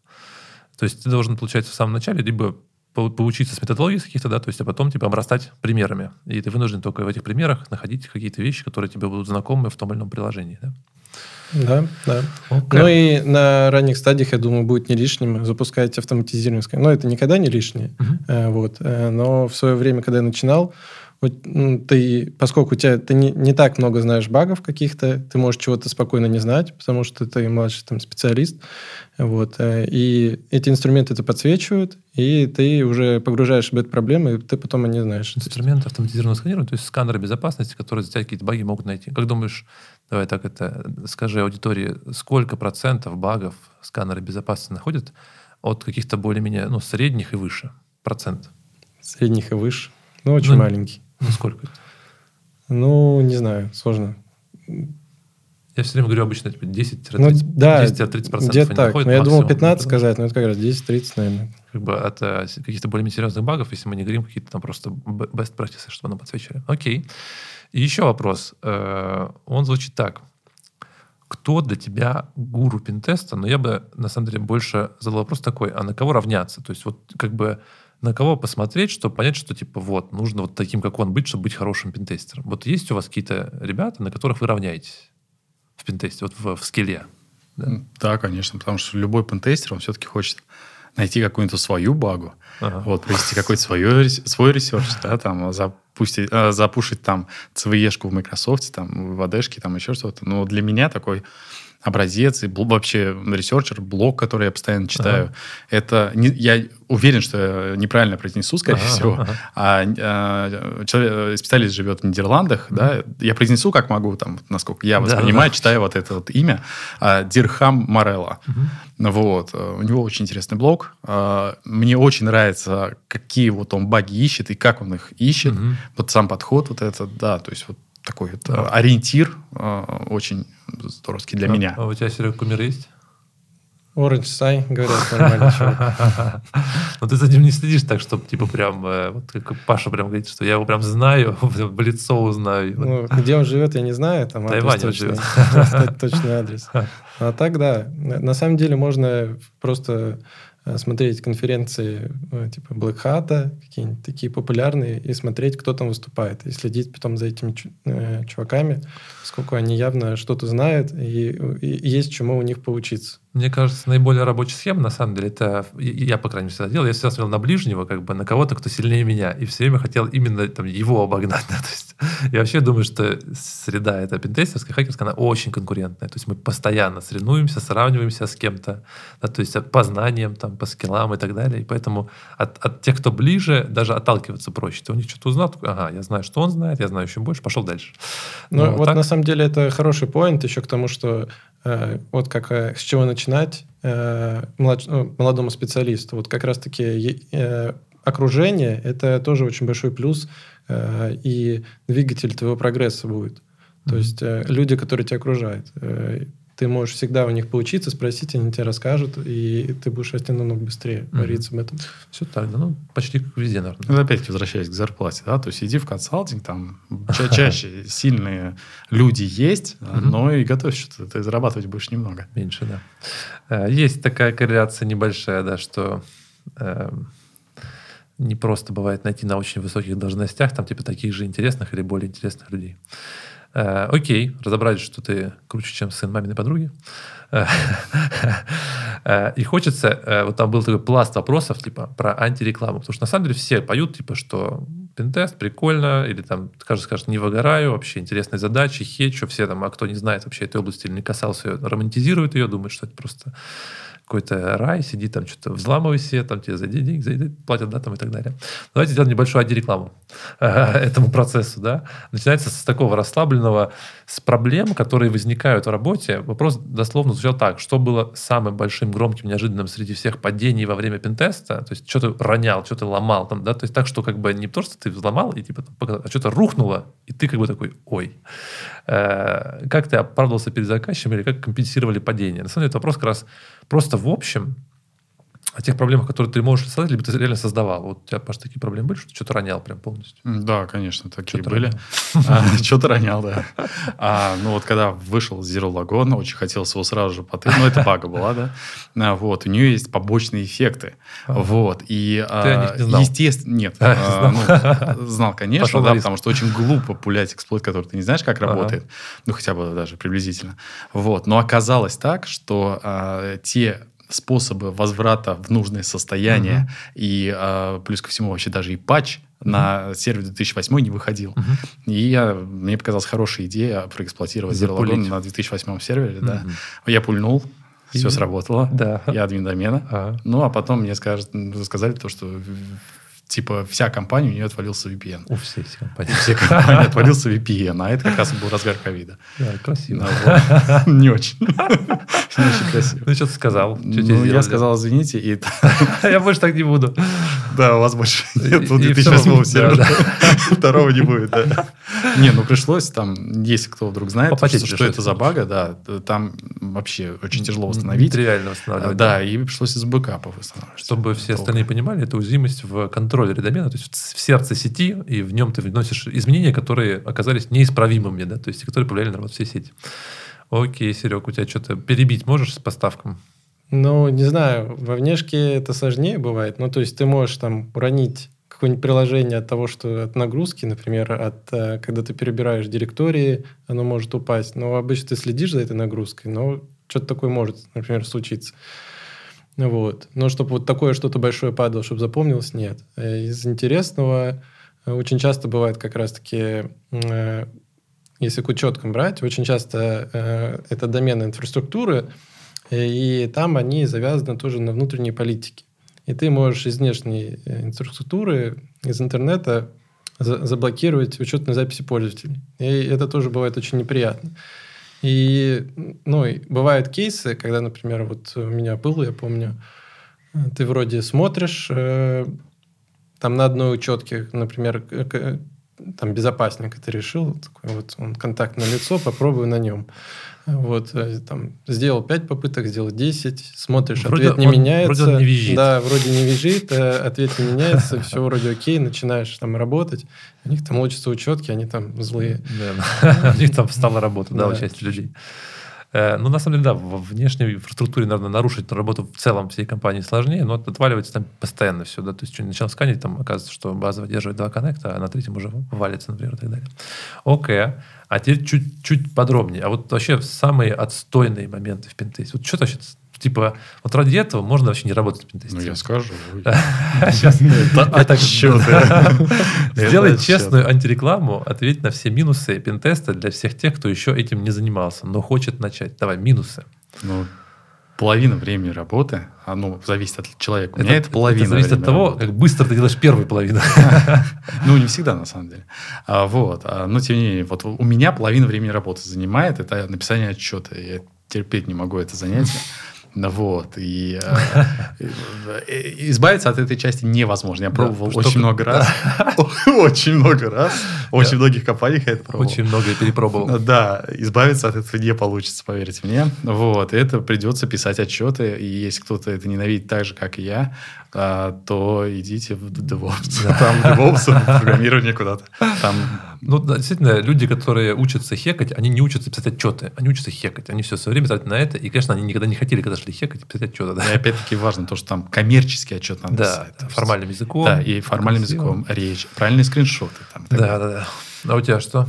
Speaker 2: То есть ты должен, получается, в самом начале либо поучиться с методологией каких-то, да, то есть, а потом, типа, обрастать примерами. И ты вынужден только в этих примерах находить какие-то вещи, которые тебе будут знакомы в том или ином приложении, да?
Speaker 3: Да, да. Okay. Ну и на ранних стадиях, я думаю, будет не лишним запускать автоматизированное сканер. Но это никогда не лишнее. Uh-huh. Вот. Э, но в свое время, когда я начинал, ну, ты, поскольку у тебя ты не, не так много знаешь багов каких-то, ты можешь чего-то спокойно не знать, потому что ты младший там, специалист. Вот, э, и эти инструменты это подсвечивают, и ты уже погружаешь в эту проблему, и ты потом не знаешь.
Speaker 2: Инструменты автоматизированного сканирования, то есть сканеры безопасности, которые за тебя какие-то баги могут найти. Как думаешь, давай так это, скажи аудитории, сколько процентов багов сканеры безопасности находят от каких-то более-менее ну, средних и выше процент?
Speaker 3: Средних и выше? Ну, очень ну, маленький.
Speaker 2: Ну, сколько?
Speaker 3: Ну, не знаю, сложно.
Speaker 2: Я все время говорю обычно типа 10-30%. Ну,
Speaker 3: да, 10-30% где-то так. Но я думал 15 сказать, но это как раз 10-30, наверное.
Speaker 2: Как бы от э, каких-то более-менее серьезных багов, если мы не говорим какие-то там просто best practices, чтобы нам подсвечивали. Окей. И еще вопрос. Э, он звучит так. кто для тебя гуру пинтеста, но я бы, на самом деле, больше задал вопрос такой, а на кого равняться? То есть вот как бы на кого посмотреть, чтобы понять, что типа вот, нужно вот таким, как он быть, чтобы быть хорошим пинтестером. Вот есть у вас какие-то ребята, на которых вы равняетесь в пентесте, вот в, в скилле?
Speaker 1: Да? да, конечно, потому что любой пентестер, он все-таки хочет найти какую-то свою багу, ага. вот, провести какой-то свой, свой research, да, там, запустить, э, запушить там CVE-шку в Microsoft, там, в AD, там, еще что-то. Но для меня такой образец и вообще researcher, блог, который я постоянно читаю. Ага. Это не, я уверен, что я неправильно произнесу, скорее ага, всего. Ага. А, а человек, специалист живет в Нидерландах, mm да, я произнесу как могу, там, насколько я воспринимаю, да, да. читаю вот это вот имя, а, Дирхам Морелла. Mm-hmm. Вот, у него очень интересный блог. А, мне очень нравится, какие вот он баги ищет и как он их ищет. Mm-hmm. Вот сам подход вот этот, да, то есть вот такой вот да. ориентир очень здоровский для
Speaker 2: а,
Speaker 1: меня.
Speaker 2: А у тебя, Серега, кумир есть?
Speaker 3: Orange Сай, говорят, нормальный человек.
Speaker 2: Но ты за ним не следишь так, чтобы, типа, прям, э, вот как Паша прям говорит, что я его прям знаю, в лицо узнаю.
Speaker 3: Ну, где он живет, я не знаю. Там
Speaker 2: Тайвань адрес живет.
Speaker 3: Точный адрес. А так, да. На самом деле можно просто Э, смотреть конференции э, типа Black Hat, какие-нибудь такие популярные, и смотреть, кто там выступает, и следить потом за этими э, чуваками, сколько они явно что-то знают, и, и есть чему у них поучиться.
Speaker 2: Мне кажется, наиболее рабочая схема, на самом деле, это, я, по крайней мере, всегда делал, я всегда смотрел на ближнего, как бы, на кого-то, кто сильнее меня, и все время хотел именно там, его обогнать. Да? То есть, я вообще думаю, что среда эта пентестерская, хакерская, она очень конкурентная. То есть мы постоянно соревнуемся, сравниваемся с кем-то, да, то есть по знаниям, там, по скиллам и так далее. И поэтому от, от тех, кто ближе, даже отталкиваться проще. Ты у них что-то узнал, такой, ага, я знаю, что он знает, я знаю еще больше, пошел дальше.
Speaker 3: Ну, Но вот так... на самом деле это хороший поинт еще к тому, что вот как э, с чего начинать э, молодому специалисту. Вот как раз-таки окружение – это тоже очень большой плюс и двигатель твоего прогресса будет. То есть люди, которые тебя окружают ты можешь всегда у них поучиться, спросить, они тебе расскажут, и ты будешь расти намного быстрее, mm-hmm. в этом.
Speaker 2: Все так, да, ну, почти как везде, наверное.
Speaker 1: Ну, опять возвращаясь к зарплате, да, то есть иди в консалтинг, там ча- чаще сильные люди есть, но и готовься, что ты зарабатывать будешь немного.
Speaker 2: Меньше, да. Э, есть такая корреляция небольшая, да, что э, не просто бывает найти на очень высоких должностях, там типа таких же интересных или более интересных людей. Э, окей, разобрались, что ты круче, чем сын маминой подруги. Э, и хочется, э, вот там был такой пласт вопросов, типа, про антирекламу. Потому что на самом деле все поют, типа, что пентест, прикольно, или там, кажется, скажет, не выгораю, вообще интересные задачи, хечу, все там, а кто не знает вообще этой области или не касался ее, романтизирует ее, думает, что это просто какой-то рай, сиди там что-то взламывай себе, там тебе за денег за денег платят, да, там и так далее. Давайте сделаем небольшую антирекламу этому процессу, да. Начинается с такого расслабленного, с проблем, которые возникают в работе. Вопрос дословно звучал так, что было самым большим, громким, неожиданным среди всех падений во время пентеста, то есть что ты ронял, что ты ломал, там, да, то есть так, что как бы не то, что ты взломал, и типа, а что-то рухнуло, и ты как бы такой, ой. Э, как ты оправдывался перед заказчиком или как компенсировали падение? На самом деле это вопрос как раз просто в общем о тех проблемах, которые ты можешь создать, либо ты реально создавал. Вот у тебя, Паш, такие проблемы были, что что-то ронял прям полностью?
Speaker 1: Да, конечно, такие что были. Что-то ронял, да. А, ну вот когда вышел Zero Lagoon, очень хотелось его сразу же потыкать. Ну, это бага была, да. А, вот, у нее есть побочные эффекты. Вот, и...
Speaker 2: Ты о них не знал?
Speaker 1: Естественно, нет. А, ну, знал, конечно, да, потому что очень глупо пулять эксплойт, который ты не знаешь, как работает. Ну, хотя бы даже приблизительно. Вот, но оказалось так, что те способы возврата в нужное состояние, uh-huh. и э, плюс ко всему вообще даже и патч uh-huh. на сервер 2008 не выходил. Uh-huh. И я, мне показалась хорошая идея проэксплуатировать Zero Lagoon на 2008 сервере. Uh-huh. Да. Я пульнул, все сработало. Да. Я админ домена. Ага. Ну, а потом мне скажут, сказали то, что типа вся компания, у нее отвалился VPN.
Speaker 2: У всей компании.
Speaker 1: Все компании отвалился VPN, а это как раз был разгар ковида.
Speaker 2: Да, красиво.
Speaker 1: Не очень. Не очень красиво.
Speaker 2: Ну, что ты сказал?
Speaker 1: Ну, я сказал, извините, и...
Speaker 2: Я больше так не буду.
Speaker 1: Да, у вас больше нет 2008 сервера. Второго не будет, да. Не, ну пришлось там, если кто вдруг знает, что это за бага, да, там вообще очень тяжело восстановить.
Speaker 2: Реально восстанавливать.
Speaker 1: Да, и пришлось из бэкапа восстанавливать.
Speaker 2: Чтобы все остальные понимали, это уязвимость в контроле контроллере домена, то есть в сердце сети, и в нем ты вносишь изменения, которые оказались неисправимыми, да, то есть которые повлияли на работу всей сети. Окей, Серег, у тебя что-то перебить можешь с поставкам?
Speaker 3: Ну, не знаю, во внешке это сложнее бывает. Ну, то есть ты можешь там уронить какое-нибудь приложение от того, что от нагрузки, например, от э, когда ты перебираешь директории, оно может упасть. Но обычно ты следишь за этой нагрузкой, но что-то такое может, например, случиться. Вот. Но чтобы вот такое что-то большое падало, чтобы запомнилось, нет. Э, из интересного э, очень часто бывает как раз-таки, если к учеткам брать, очень часто это домены инфраструктуры, и там они завязаны тоже на внутренней политике. И ты можешь из внешней э, инфраструктуры, из интернета заблокировать учетные записи пользователей. И это тоже бывает очень неприятно. И, ну, и бывают кейсы, когда, например, вот у меня был, я помню, ты вроде смотришь, э, там на одной учетке, например, там безопасника ты решил, такой вот он контактное лицо, попробую на нем. Вот, э, там, сделал 5 попыток, сделал 10, смотришь, вроде ответ не он, меняется.
Speaker 2: Вроде он не визжит.
Speaker 3: Да, вроде не визжит, э, ответ не меняется, все вроде окей, начинаешь там работать. У них там лучатся учетки, они там злые.
Speaker 2: У них там встала работа, да, у части людей. Э, ну, на самом деле, да, в внешней инфраструктуре, наверное, нарушить работу в целом всей компании сложнее, но отваливается там постоянно все, да, то есть что начал сканить, там оказывается, что база выдерживает два коннекта, а на третьем уже валится, например, и так далее. Окей. А теперь чуть-чуть подробнее. А вот вообще самые отстойные моменты в пентесте. Вот что вообще Типа, вот ради этого можно вообще не работать в пентесте.
Speaker 1: Ну, я скажу.
Speaker 2: Сейчас. Это Сделай честную антирекламу, ответь на все минусы пентеста для всех тех, кто еще этим не занимался, но хочет начать. Давай, минусы.
Speaker 1: Ну, половина времени работы, оно зависит от человека. У меня это половина. Это
Speaker 2: зависит от того, как быстро ты делаешь первую половину.
Speaker 1: Ну, не всегда, на самом деле. А, вот. А, но, тем не менее, вот у меня половина времени работы занимает, это написание отчета. Я терпеть не могу это занятие. Вот. И э, избавиться от этой части невозможно. Я пробовал очень много раз. Очень много раз. Очень многих компаниях я это пробовал.
Speaker 2: Очень много перепробовал.
Speaker 1: Да, избавиться от этого не получится, поверьте мне. Вот. И это придется писать отчеты. И если кто-то это ненавидит так же, как и я, то идите в DevOps. Да. Там DevOps, программирование куда-то. Там...
Speaker 2: Ну, действительно, люди, которые учатся хекать, они не учатся писать отчеты, они учатся хекать. Они все свое время тратят на это, и, конечно, они никогда не хотели, когда шли хекать, писать отчеты.
Speaker 1: Да. И опять-таки важно то, что там коммерческий отчет надо
Speaker 2: да, писать. формальным языком.
Speaker 1: Да, и формальным языком речь, правильные скриншоты. Там,
Speaker 2: да, да, да. А у тебя что?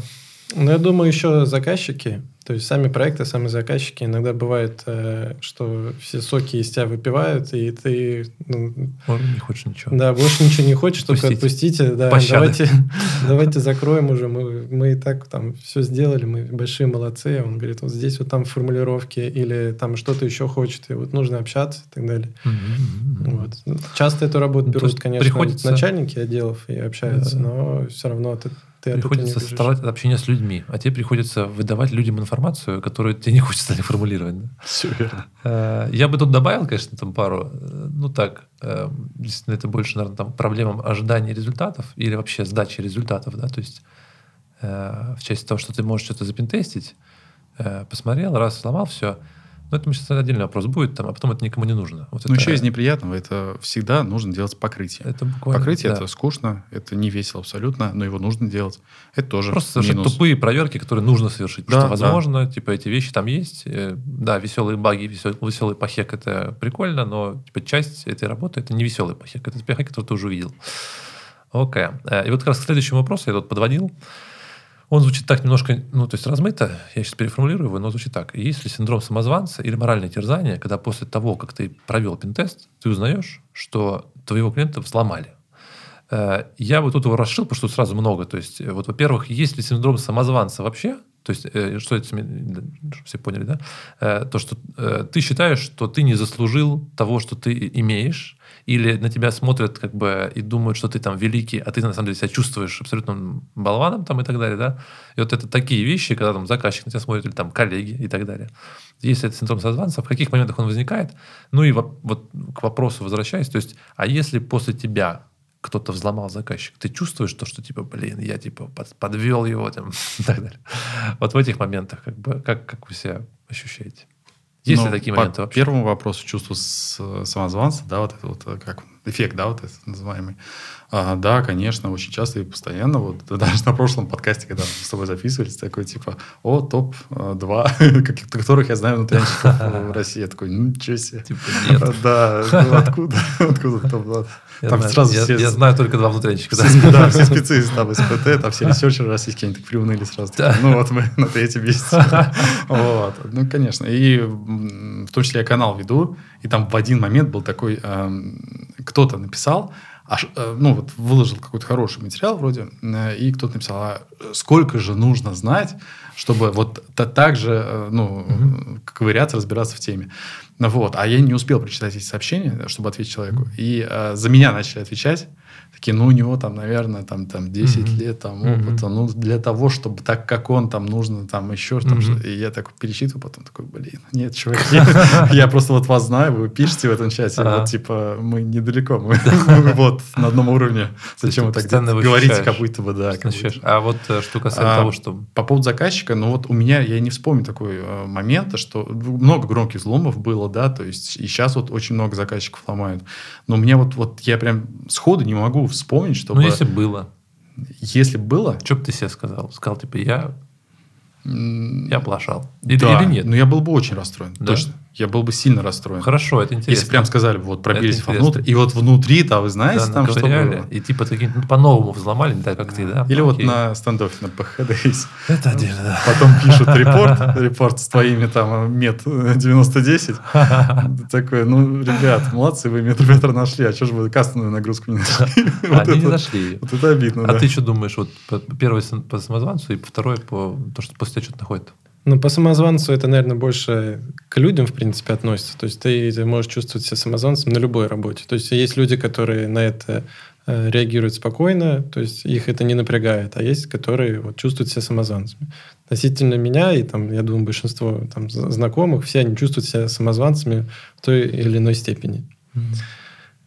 Speaker 3: Ну, я думаю, еще заказчики то есть сами проекты, сами заказчики иногда бывает, э, что все соки из тебя выпивают, и ты...
Speaker 2: Ну, не хочешь ничего.
Speaker 3: Да, больше ничего не хочешь, только отпустите. Да, давайте, давайте закроем уже. Мы, мы и так там все сделали, мы большие молодцы. Он говорит, вот здесь вот там формулировки или там что-то еще хочет, и вот нужно общаться и так далее. Вот. Часто эту работу ну, берут, конечно, приходится... начальники отделов и общаются, да. но все равно ты
Speaker 2: ты приходится составлять общение с людьми, а тебе приходится выдавать людям информацию, которую тебе не хочется не формулировать. Да?
Speaker 1: Все верно.
Speaker 2: Э, я бы тут добавил, конечно, там пару, э, ну так, э, действительно, это больше, наверное, там проблемам ожидания результатов или вообще сдачи результатов, да, то есть в части того, что ты можешь что-то запинтестить, посмотрел, раз, сломал, все – но это сейчас отдельный вопрос будет, там, а потом это никому не нужно.
Speaker 1: Вот
Speaker 2: ну,
Speaker 1: это... еще из неприятного, это всегда нужно делать покрытие. Это буквально, покрытие да. это скучно, это не весело абсолютно, но его нужно делать. Это тоже
Speaker 2: Просто совершенно минус. тупые проверки, которые нужно совершить. Да, что, возможно, да. типа, эти вещи там есть. Э, да, веселые баги, веселый, веселый похек это прикольно, но типа, часть этой работы это не веселый похек, это похек, который ты уже увидел. Окей. Okay. Э, и вот как раз к следующему вопросу я тут подводил. Он звучит так немножко, ну, то есть размыто, я сейчас переформулирую его, но звучит так. Есть ли синдром самозванца или моральное терзание, когда после того, как ты провел пентест, ты узнаешь, что твоего клиента взломали? Э, я бы тут его расшил, потому что сразу много. То есть, вот, во-первых, есть ли синдром самозванца вообще? То есть, э, что это, чтобы все поняли, да? Э, то, что ты считаешь, что ты не заслужил того, что ты имеешь, или на тебя смотрят как бы и думают, что ты там великий, а ты на самом деле себя чувствуешь абсолютным болваном там и так далее, да? И вот это такие вещи, когда там заказчик на тебя смотрит, или там коллеги и так далее. Если это синдром созванца, в каких моментах он возникает? Ну и вот к вопросу возвращаясь, то есть, а если после тебя кто-то взломал заказчик, ты чувствуешь то, что типа, блин, я типа подвел его там и так далее. Вот в этих моментах как бы, как, как вы себя ощущаете? Есть ли ну, такие моменты
Speaker 1: по
Speaker 2: вообще?
Speaker 1: первому вопросу чувство самозванца, да, вот это вот, как эффект, да, вот этот называемый. А, да, конечно, очень часто и постоянно. Вот даже на прошлом подкасте, когда мы с тобой записывались, такой типа, о, топ-2, которых я знаю внутрянщиков в России. Я такой, ну, ничего себе. Типа, нет. Да, ну, откуда? Откуда топ-2?
Speaker 2: Я, там знаю, сразу я, все... я знаю только два внутренника.
Speaker 1: Да, все, да, все специалисты там СПТ, там все ресерчеры российские, они так приуныли сразу. Да. ну вот мы на третьем месте. вот. Ну, конечно. И в том числе я канал веду, и там в один момент был такой, эм, кто-то написал, аж, э, ну вот выложил какой-то хороший материал вроде, э, и кто-то написал, а сколько же нужно знать, чтобы вот так же, э, ну, угу. ковыряться, разбираться в теме. Вот, а я не успел прочитать эти сообщения, чтобы ответить человеку. И э, за меня начали отвечать. Такие, ну, у него там, наверное, там, там 10 mm-hmm. лет там опыта. Mm-hmm. Ну, для того, чтобы так, как он, там, нужно там еще там mm-hmm. И я так перечитываю, потом такой, блин, нет, чувак, я просто вот вас знаю, вы пишете в этом чате, вот, типа, мы недалеко, мы вот на одном уровне. Зачем вы так говорите, как будто бы, да.
Speaker 2: А вот э, что касается а, того, что...
Speaker 1: По поводу заказчика, ну, вот у меня, я не вспомню такой э, момент, что много громких взломов было, да, то есть и сейчас вот очень много заказчиков ломают. Но мне вот, вот я прям сходу не могу вспомнить, чтобы...
Speaker 2: Ну, если было.
Speaker 1: Если было...
Speaker 2: Что бы ты себе сказал? Сказал, типа, я... Я оплошал. Или,
Speaker 1: да,
Speaker 2: или нет?
Speaker 1: Ну, я был бы очень расстроен, да? точно я был бы сильно расстроен.
Speaker 2: Хорошо, это интересно.
Speaker 1: Если прям сказали, вот пробились вовнутрь, и вот внутри-то вы знаете да, там, что было?
Speaker 2: И типа такие, ну, по-новому взломали, не так, как ты, да?
Speaker 1: Или ну, вот окей. на стендоффе на есть.
Speaker 2: Это отдельно, да.
Speaker 1: Потом пишут репорт, репорт с твоими там мет 9010. Такой, ну, ребят, молодцы, вы метр нашли, а что же вы кастомную нагрузку не нашли?
Speaker 2: Они не нашли.
Speaker 1: Вот это обидно,
Speaker 2: А ты что думаешь, вот первый по самозванцу и второй по то, что после тебя что-то находит?
Speaker 3: Ну, по самозванцу это, наверное, больше к людям, в принципе, относится. То есть ты, ты можешь чувствовать себя самозванцем на любой работе. То есть есть люди, которые на это э, реагируют спокойно, то есть их это не напрягает, а есть, которые вот, чувствуют себя самозванцами. Относительно меня и, там, я думаю, большинство там, знакомых, все они чувствуют себя самозванцами в той или иной степени. Mm-hmm.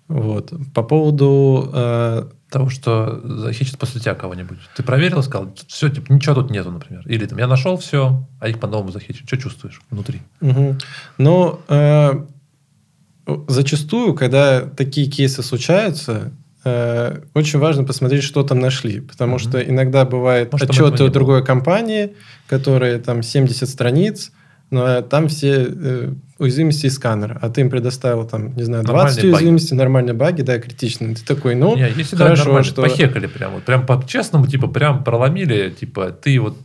Speaker 3: Вот. По поводу э,
Speaker 2: того, что захищет после тебя кого-нибудь. Ты проверил, сказал, все, типа, ничего тут нету, например. Или там, я нашел все, а их по-новому захищат. Что чувствуешь внутри?
Speaker 3: Угу. Ну, э, зачастую, когда такие кейсы случаются, э, очень важно посмотреть, что там нашли. Потому угу. что иногда бывает Может, отчеты от другой компании, которые там 70 страниц, но там все э, уязвимости из сканера, а ты им предоставил там, не знаю, 20 нормальные уязвимостей, баги. нормальные баги, да, критичные. Ты такой, ну,
Speaker 2: Не, если хорошо, да, что... Похекали прям, вот прям по-честному, типа, прям проломили, типа, ты вот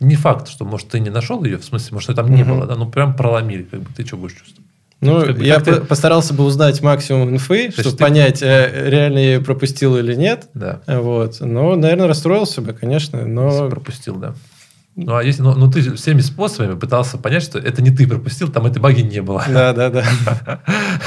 Speaker 2: не факт, что, может, ты не нашел ее, в смысле, может, ее там не угу. было, да, ну, прям проломили, как бы, ты что будешь чувствовать?
Speaker 3: Ну, как бы, я по- ты... постарался бы узнать максимум инфы, То чтобы ты... понять, э, реально я ее пропустил или нет.
Speaker 2: Да.
Speaker 3: Вот. Но, наверное, расстроился бы, конечно, но...
Speaker 2: Пропустил, да. Ну, а если, ну, ну, ты всеми способами пытался понять, что это не ты пропустил, там этой баги не было.
Speaker 3: Да, да, да.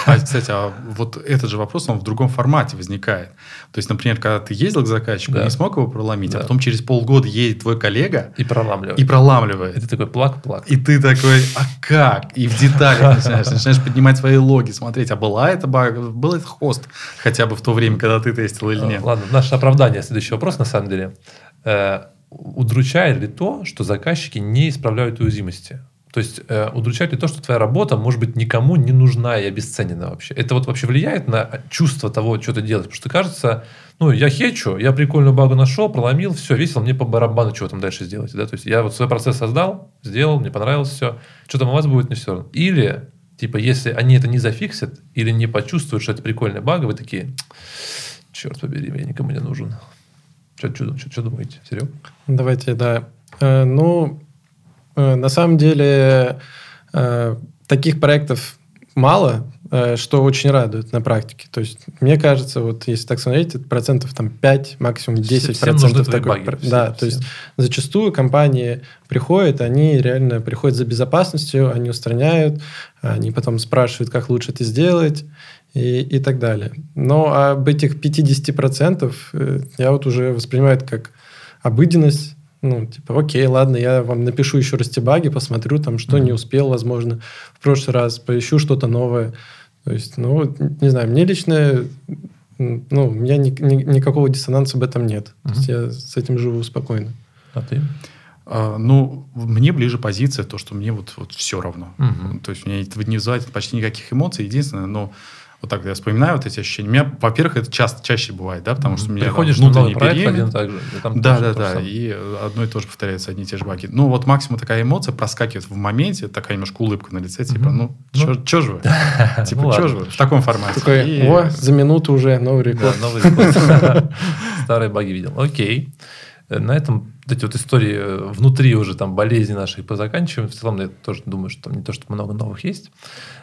Speaker 1: А, кстати, а вот этот же вопрос, он в другом формате возникает. То есть, например, когда ты ездил к заказчику, да. не смог его проломить, а да. а потом через полгода едет твой коллега
Speaker 2: и проламливает.
Speaker 1: И проламливает.
Speaker 2: И ты такой плак-плак.
Speaker 1: И ты такой, а как? И в деталях начинаешь, начинаешь поднимать свои логи, смотреть, а была это бага, был это хост хотя бы в то время, когда ты тестил или нет?
Speaker 2: Ладно, наше оправдание. Следующий вопрос, на самом деле э, удручает ли то, что заказчики не исправляют уязвимости? То есть э, удручает ли то, что твоя работа может быть никому не нужна и обесценена вообще? Это вот вообще влияет на чувство того, что ты делаешь? Потому что кажется, ну, я хечу, я прикольную багу нашел, проломил, все, весело, мне по барабану, что там дальше сделать. Да? То есть я вот свой процесс создал, сделал, мне понравилось все. Что там у вас будет, не все равно. Или, типа, если они это не зафиксят или не почувствуют, что это прикольная бага, вы такие, черт побери, я никому не нужен. Что, думаете, Серег?
Speaker 3: Давайте, да. Э, ну, э, на самом деле, э, таких проектов мало, что очень радует на практике. То есть, мне кажется, вот если так смотреть, процентов там 5, максимум 10 всем процентов такой. Баги, всем, да, всем. то есть, зачастую компании приходят, они реально приходят за безопасностью, они устраняют, они потом спрашивают, как лучше это сделать и, и так далее. Но об этих 50% э, я вот уже воспринимаю это как обыденность. Ну, типа, окей, ладно, я вам напишу еще раз те баги, посмотрю, там, что mm-hmm. не успел, возможно, в прошлый раз, поищу что-то новое. То есть, ну, не знаю, мне лично, ну, у меня ни, ни, никакого диссонанса в этом нет. Mm-hmm. То есть, я с этим живу спокойно.
Speaker 2: А ты?
Speaker 1: А, ну, мне ближе позиция, то, что мне вот, вот все равно. Угу. То есть, у меня не вызывает почти никаких эмоций. Единственное, но вот так я вспоминаю вот эти ощущения. У меня, во-первых, это часто, чаще бывает, да, потому что у меня
Speaker 2: Приходишь
Speaker 1: там
Speaker 2: на новый
Speaker 1: внутренний
Speaker 2: проект
Speaker 1: перемен.
Speaker 2: один так же. и там
Speaker 1: Да,
Speaker 2: тоже
Speaker 1: да,
Speaker 2: то
Speaker 1: да. И одно и то же повторяются, одни и те же баги. Ну, вот максимум такая эмоция проскакивает в моменте, такая немножко улыбка на лице, типа, ну,
Speaker 2: Ну,
Speaker 1: чё же вы?
Speaker 2: Ну
Speaker 1: Типа,
Speaker 2: ладно,
Speaker 1: чё же вы? В таком формате.
Speaker 3: Такой, о, за минуту уже новый рекорд.
Speaker 2: новый рекорд. Старые баги видел. Окей. На этом вот эти вот истории э, внутри уже там болезни наши позаканчиваем. В целом, я тоже думаю, что там не то, что много новых есть.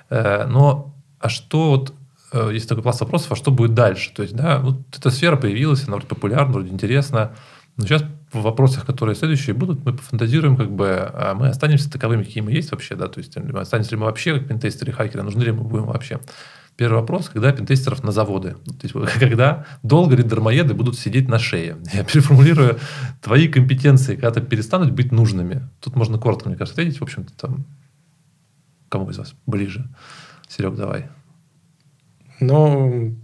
Speaker 2: Э, Но а что вот есть такой пласт вопросов, а что будет дальше? То есть, да, вот эта сфера появилась, она вроде популярна, вроде интересна. Но сейчас в вопросах, которые следующие будут, мы пофантазируем, как бы, а мы останемся таковыми, какие мы есть вообще, да, то есть останемся ли мы вообще как пентестеры, хакеры, нужны ли мы будем вообще. Первый вопрос, когда пентестеров на заводы? То есть, когда долго ли дармоеды будут сидеть на шее? Я переформулирую твои компетенции, когда-то перестанут быть нужными. Тут можно коротко, мне кажется, ответить. В общем-то, там, кому из вас ближе? Серег, давай.
Speaker 3: Ну,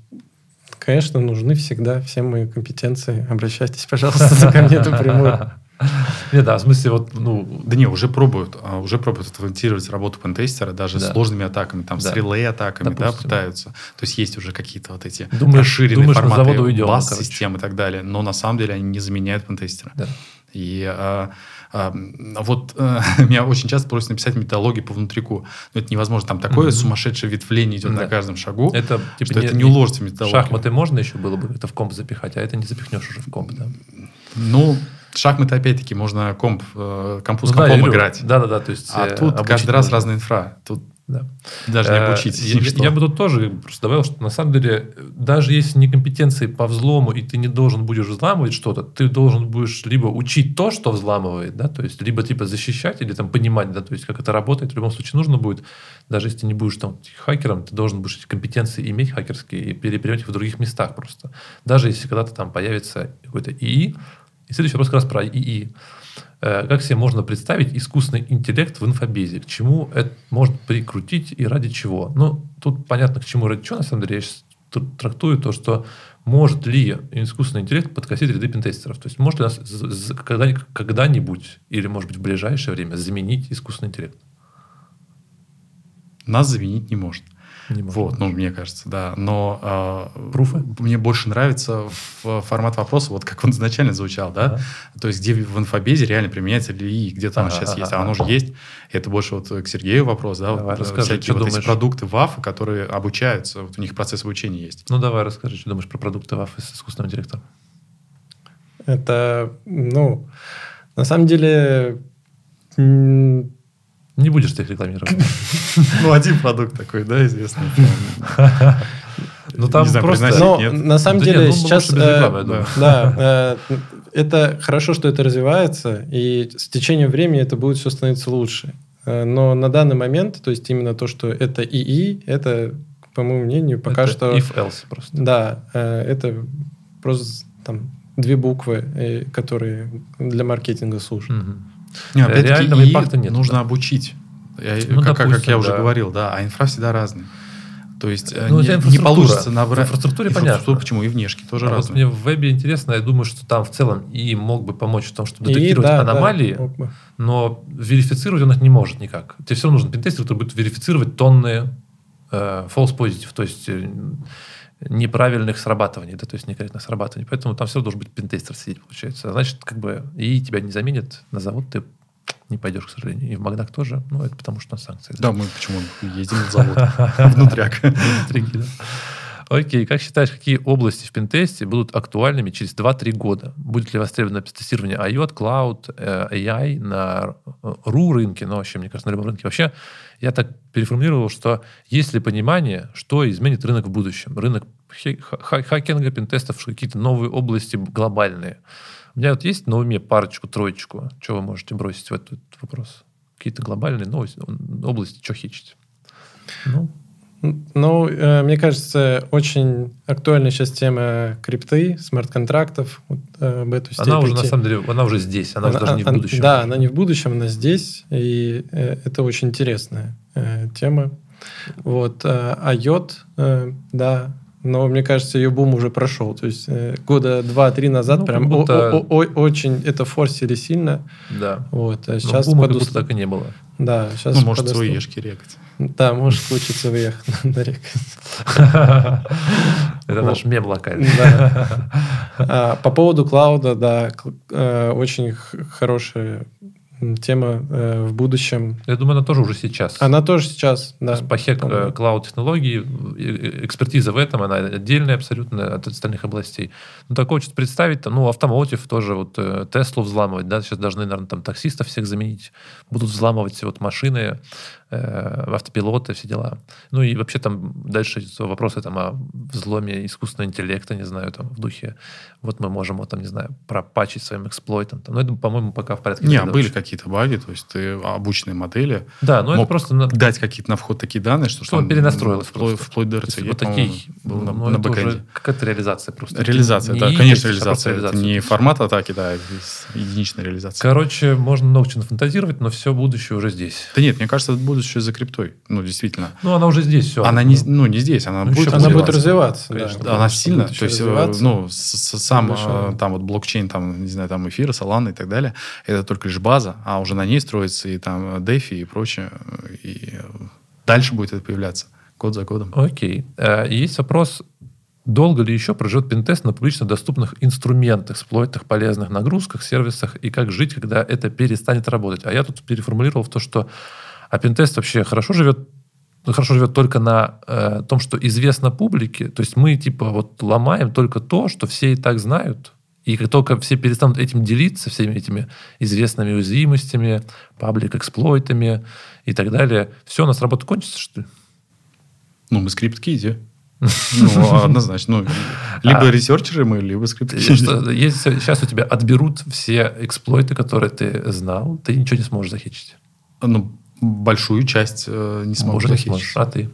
Speaker 3: конечно, нужны всегда все мои компетенции. Обращайтесь, пожалуйста, ко мне напрямую.
Speaker 2: Нет, да, в смысле, вот, ну,
Speaker 1: Да не, уже пробуют, а, уже пробуют автоматизировать работу пентестера даже
Speaker 2: Да.
Speaker 1: с сложными атаками, там,
Speaker 2: Да.
Speaker 1: с релей-атаками, да, пытаются. То есть есть уже какие-то вот эти
Speaker 2: Думаешь-
Speaker 1: расширенные
Speaker 2: думаешь,
Speaker 1: форматы
Speaker 2: заводы уйдем, ну,
Speaker 1: баз,
Speaker 2: короче.
Speaker 1: систем и так далее, но на самом деле они не заменяют пентестера.
Speaker 2: да.
Speaker 1: И а, вот а, меня очень часто просят написать методологию по внутрику. Но это невозможно. Там такое
Speaker 2: Мгм.
Speaker 1: сумасшедшее ветвление идет
Speaker 2: Да.
Speaker 1: на каждом шагу,
Speaker 2: Это, типа,
Speaker 1: что это не уложится в методологию.
Speaker 2: Шахматы можно еще было бы это в комп запихать, а это не запихнешь уже в комп, да?
Speaker 1: Ну, шахматы, опять-таки, можно комп, э, компу с
Speaker 2: Ну да,
Speaker 1: компом
Speaker 2: говорю,
Speaker 1: играть.
Speaker 2: Да-да-да, то есть...
Speaker 1: А
Speaker 2: э,
Speaker 1: тут каждый раз
Speaker 2: можно.
Speaker 1: разная инфра. Тут
Speaker 2: Да.
Speaker 1: даже не
Speaker 2: Э,
Speaker 1: обучить.
Speaker 2: Я,
Speaker 1: ничто.
Speaker 2: я бы тут тоже просто добавил, что на самом деле, даже если не компетенции по взлому, и ты не должен будешь взламывать что-то, ты должен будешь либо учить то, что взламывает, да, то есть либо типа защищать или там понимать, да, то есть как это работает. В любом случае нужно будет, даже если ты не будешь там хакером, ты должен будешь эти компетенции иметь хакерские и переприменять их в других местах просто. Даже если когда-то там появится какой-то ИИ, и следующий вопрос как раз про ИИ. Э, Как себе можно представить искусственный интеллект в инфобезе? К чему это можно прикрутить и ради чего? Ну, тут понятно, к чему ради чего. На самом деле, я сейчас трактую то, что может ли искусственный интеллект подкосить ряды пентестеров? То есть, может ли нас когда-нибудь, или, может быть, в ближайшее время заменить искусственный интеллект?
Speaker 1: Нас заменить не может.
Speaker 2: Не.
Speaker 1: Вот, ну, мне кажется, да. Но а,
Speaker 2: Пруфы?
Speaker 1: мне больше нравится формат вопроса, вот как он изначально звучал, да?
Speaker 2: Ага.
Speaker 1: То есть, где в инфобезе реально применяется ли где-то оно
Speaker 2: Ага,
Speaker 1: сейчас
Speaker 2: ага,
Speaker 1: есть, а оно же есть. Это больше вот к Сергею вопрос, да?
Speaker 2: Давай,
Speaker 1: вот, э,
Speaker 2: расскажи,
Speaker 1: всякие
Speaker 2: что
Speaker 1: вот эти
Speaker 2: думаешь?
Speaker 1: продукты ВАФ, которые обучаются, вот у них процесс обучения есть.
Speaker 2: Ну, давай расскажи, что думаешь про продукты ВАФ с искусственным интеллектом.
Speaker 3: Это, ну, на самом деле,
Speaker 2: Не будешь ты их рекламировать.
Speaker 1: Ну, один продукт такой, да, известный.
Speaker 2: Ну, там
Speaker 1: Не знаю,
Speaker 2: просто...
Speaker 3: но
Speaker 1: нет.
Speaker 3: на самом
Speaker 2: Да
Speaker 3: деле
Speaker 2: нет, ну,
Speaker 3: сейчас... э. Да, э, это хорошо, что это развивается, и с течением времени это будет все становиться лучше. Э, Но на данный момент, то есть именно то, что это ИИ, это, по моему мнению, пока
Speaker 2: Это
Speaker 3: что...
Speaker 2: if-else просто.
Speaker 3: Да, э, это просто там две буквы, которые для маркетинга служат.
Speaker 1: Не, опять-таки,
Speaker 2: Реального импакта нет,
Speaker 1: нужно
Speaker 2: да.
Speaker 1: обучить. Я-
Speaker 2: Ну,
Speaker 1: как, как- как
Speaker 2: допустим,
Speaker 1: я уже
Speaker 2: да.
Speaker 1: говорил, да, а инфра всегда разная. То есть э,
Speaker 2: Ну,
Speaker 1: не, не получится
Speaker 2: В
Speaker 1: набрать...
Speaker 2: инфраструктуре
Speaker 1: Инфраструктура,
Speaker 2: понятно.
Speaker 1: Почему? И внешки тоже
Speaker 2: А вот
Speaker 1: разные.
Speaker 2: мне в вебе интересно, я думаю, что там в целом и мог бы помочь в том, чтобы
Speaker 3: И,
Speaker 2: детектировать
Speaker 3: да, да,
Speaker 2: аномалии,
Speaker 3: бы.
Speaker 2: но верифицировать он их не может никак. Тебе все равно нужен пентестер, который будет верифицировать тонны э, false positive, то есть э, неправильных срабатываний, да, то есть некорректных срабатываний. Поэтому там все равно должен быть пентестер сидеть, получается. А Значит, как бы и тебя не заменят на завод, ты не пойдешь, к сожалению. И в Макдак тоже. Ну, это потому что у нас санкции.
Speaker 1: Да, мы почему ездим в завод внутряк.
Speaker 2: Внутрики, да. Окей, как считаешь, какие области в пентесте будут актуальными через 2-3 года? Будет ли востребовано тестирование IOT, Cloud, э, AI на RU рынке, ну, вообще, мне кажется, на любом рынке. Вообще, я так переформулировал, что есть ли понимание, что изменит рынок в будущем? Рынок хакинга, пентестов, какие-то новые области глобальные. У меня вот есть на уме парочку, троечку. Что вы можете бросить в этот вопрос? Какие-то глобальные новости, области, что хичить? Ну,
Speaker 3: Ну, э, мне кажется, очень актуальна сейчас тема крипты, смарт-контрактов, вот, э, об эту
Speaker 2: Она уже, на самом деле, она уже здесь, она, уже даже не в
Speaker 3: она-
Speaker 2: будущем.
Speaker 3: Да, она не в будущем, она здесь, и э, это очень интересная тема. Вот, IOT, э, да, но мне кажется, ее бум уже прошел. То есть э, года два-три назад
Speaker 2: Ну,
Speaker 3: прям
Speaker 2: как будто-
Speaker 3: о- о- о- очень это форсили сильно.
Speaker 2: Да.
Speaker 3: Вот, а
Speaker 2: Но
Speaker 3: сейчас
Speaker 2: бума как
Speaker 3: подус-
Speaker 2: будто так и не было.
Speaker 3: Да, сейчас
Speaker 1: Ну, может,
Speaker 3: подос-
Speaker 1: свои ешки рекать.
Speaker 3: Да, может случиться выехать на реку.
Speaker 2: Это наш мем локальный.
Speaker 3: А, По поводу клауда, да, э, очень хорошая тема э, в будущем.
Speaker 2: Я думаю, она тоже уже сейчас.
Speaker 3: Она тоже сейчас, да.
Speaker 2: Пахек э, клауд-технологии, э, экспертиза в этом, она отдельная абсолютно от остальных областей. Ну, такое что представить, там, ну, автомотив тоже, вот э, Теслу взламывать, да, сейчас должны, наверное, там таксистов всех заменить, будут взламывать вот машины, э, автопилоты, все дела. Ну, и вообще там дальше вопросы там о взломе искусственного интеллекта, не знаю, там, в духе, вот мы можем, вот, там, не знаю, пропачить своим эксплойтом. Там. Ну, это, по-моему, пока в порядке.
Speaker 1: Не, были какие-то баги, то есть ты обученные модели
Speaker 2: Да, но это просто... на-
Speaker 1: дать какие-то на вход такие данные, что,
Speaker 2: Что он перенастроилось
Speaker 1: вплоть,
Speaker 2: просто.
Speaker 1: вплоть до RCE,
Speaker 2: вот такие,
Speaker 1: был на,
Speaker 2: ну,
Speaker 1: на
Speaker 2: это
Speaker 1: бэкэнде.
Speaker 2: уже какая-то реализация просто.
Speaker 1: Реализация,
Speaker 2: Не
Speaker 1: да, конечно, реализация. Это не формат атаки, да, это единичная реализация.
Speaker 2: Короче, можно много чего фантазировать, но все будущее уже здесь.
Speaker 1: Да нет, мне кажется, это будущее за криптой. Ну, действительно.
Speaker 2: Ну, она уже здесь, все.
Speaker 1: она не, ну, не здесь, она
Speaker 2: Ну,
Speaker 1: будет
Speaker 3: Она будет
Speaker 1: развиваться.
Speaker 2: Конечно.
Speaker 3: да.
Speaker 1: Она сильно, то есть, э, ну, сам
Speaker 3: Большая.
Speaker 1: э, там вот блокчейн, там, не знаю, там эфира, Solana и так далее, это только лишь база, а уже на ней строится и там DeFi и прочее, и дальше будет это появляться год за годом.
Speaker 2: Окей. Э, Есть вопрос, долго ли еще проживет пентест на публично доступных инструментах, эксплойтах, полезных нагрузках, сервисах, и как жить, когда это перестанет работать? А я тут переформулировал в то, что а пентест вообще хорошо живет хорошо живет только на э, том, что известно публике. То есть мы типа вот ломаем только то, что все и так знают. И как только все перестанут этим делиться, всеми этими известными уязвимостями, паблик-эксплойтами и так далее, все, у нас работа кончится, что ли?
Speaker 1: Ну, мы скрипт-киди. Ну, однозначно. Ну, либо
Speaker 2: А.
Speaker 1: ресерчеры мы, либо
Speaker 2: Ты-
Speaker 1: скрипт-киди.
Speaker 2: что, Если сейчас у тебя отберут все эксплойты, которые ты знал, ты ничего не сможешь захитить.
Speaker 1: Ну, большую часть э, не смогу
Speaker 2: Может, сможешь. А ты?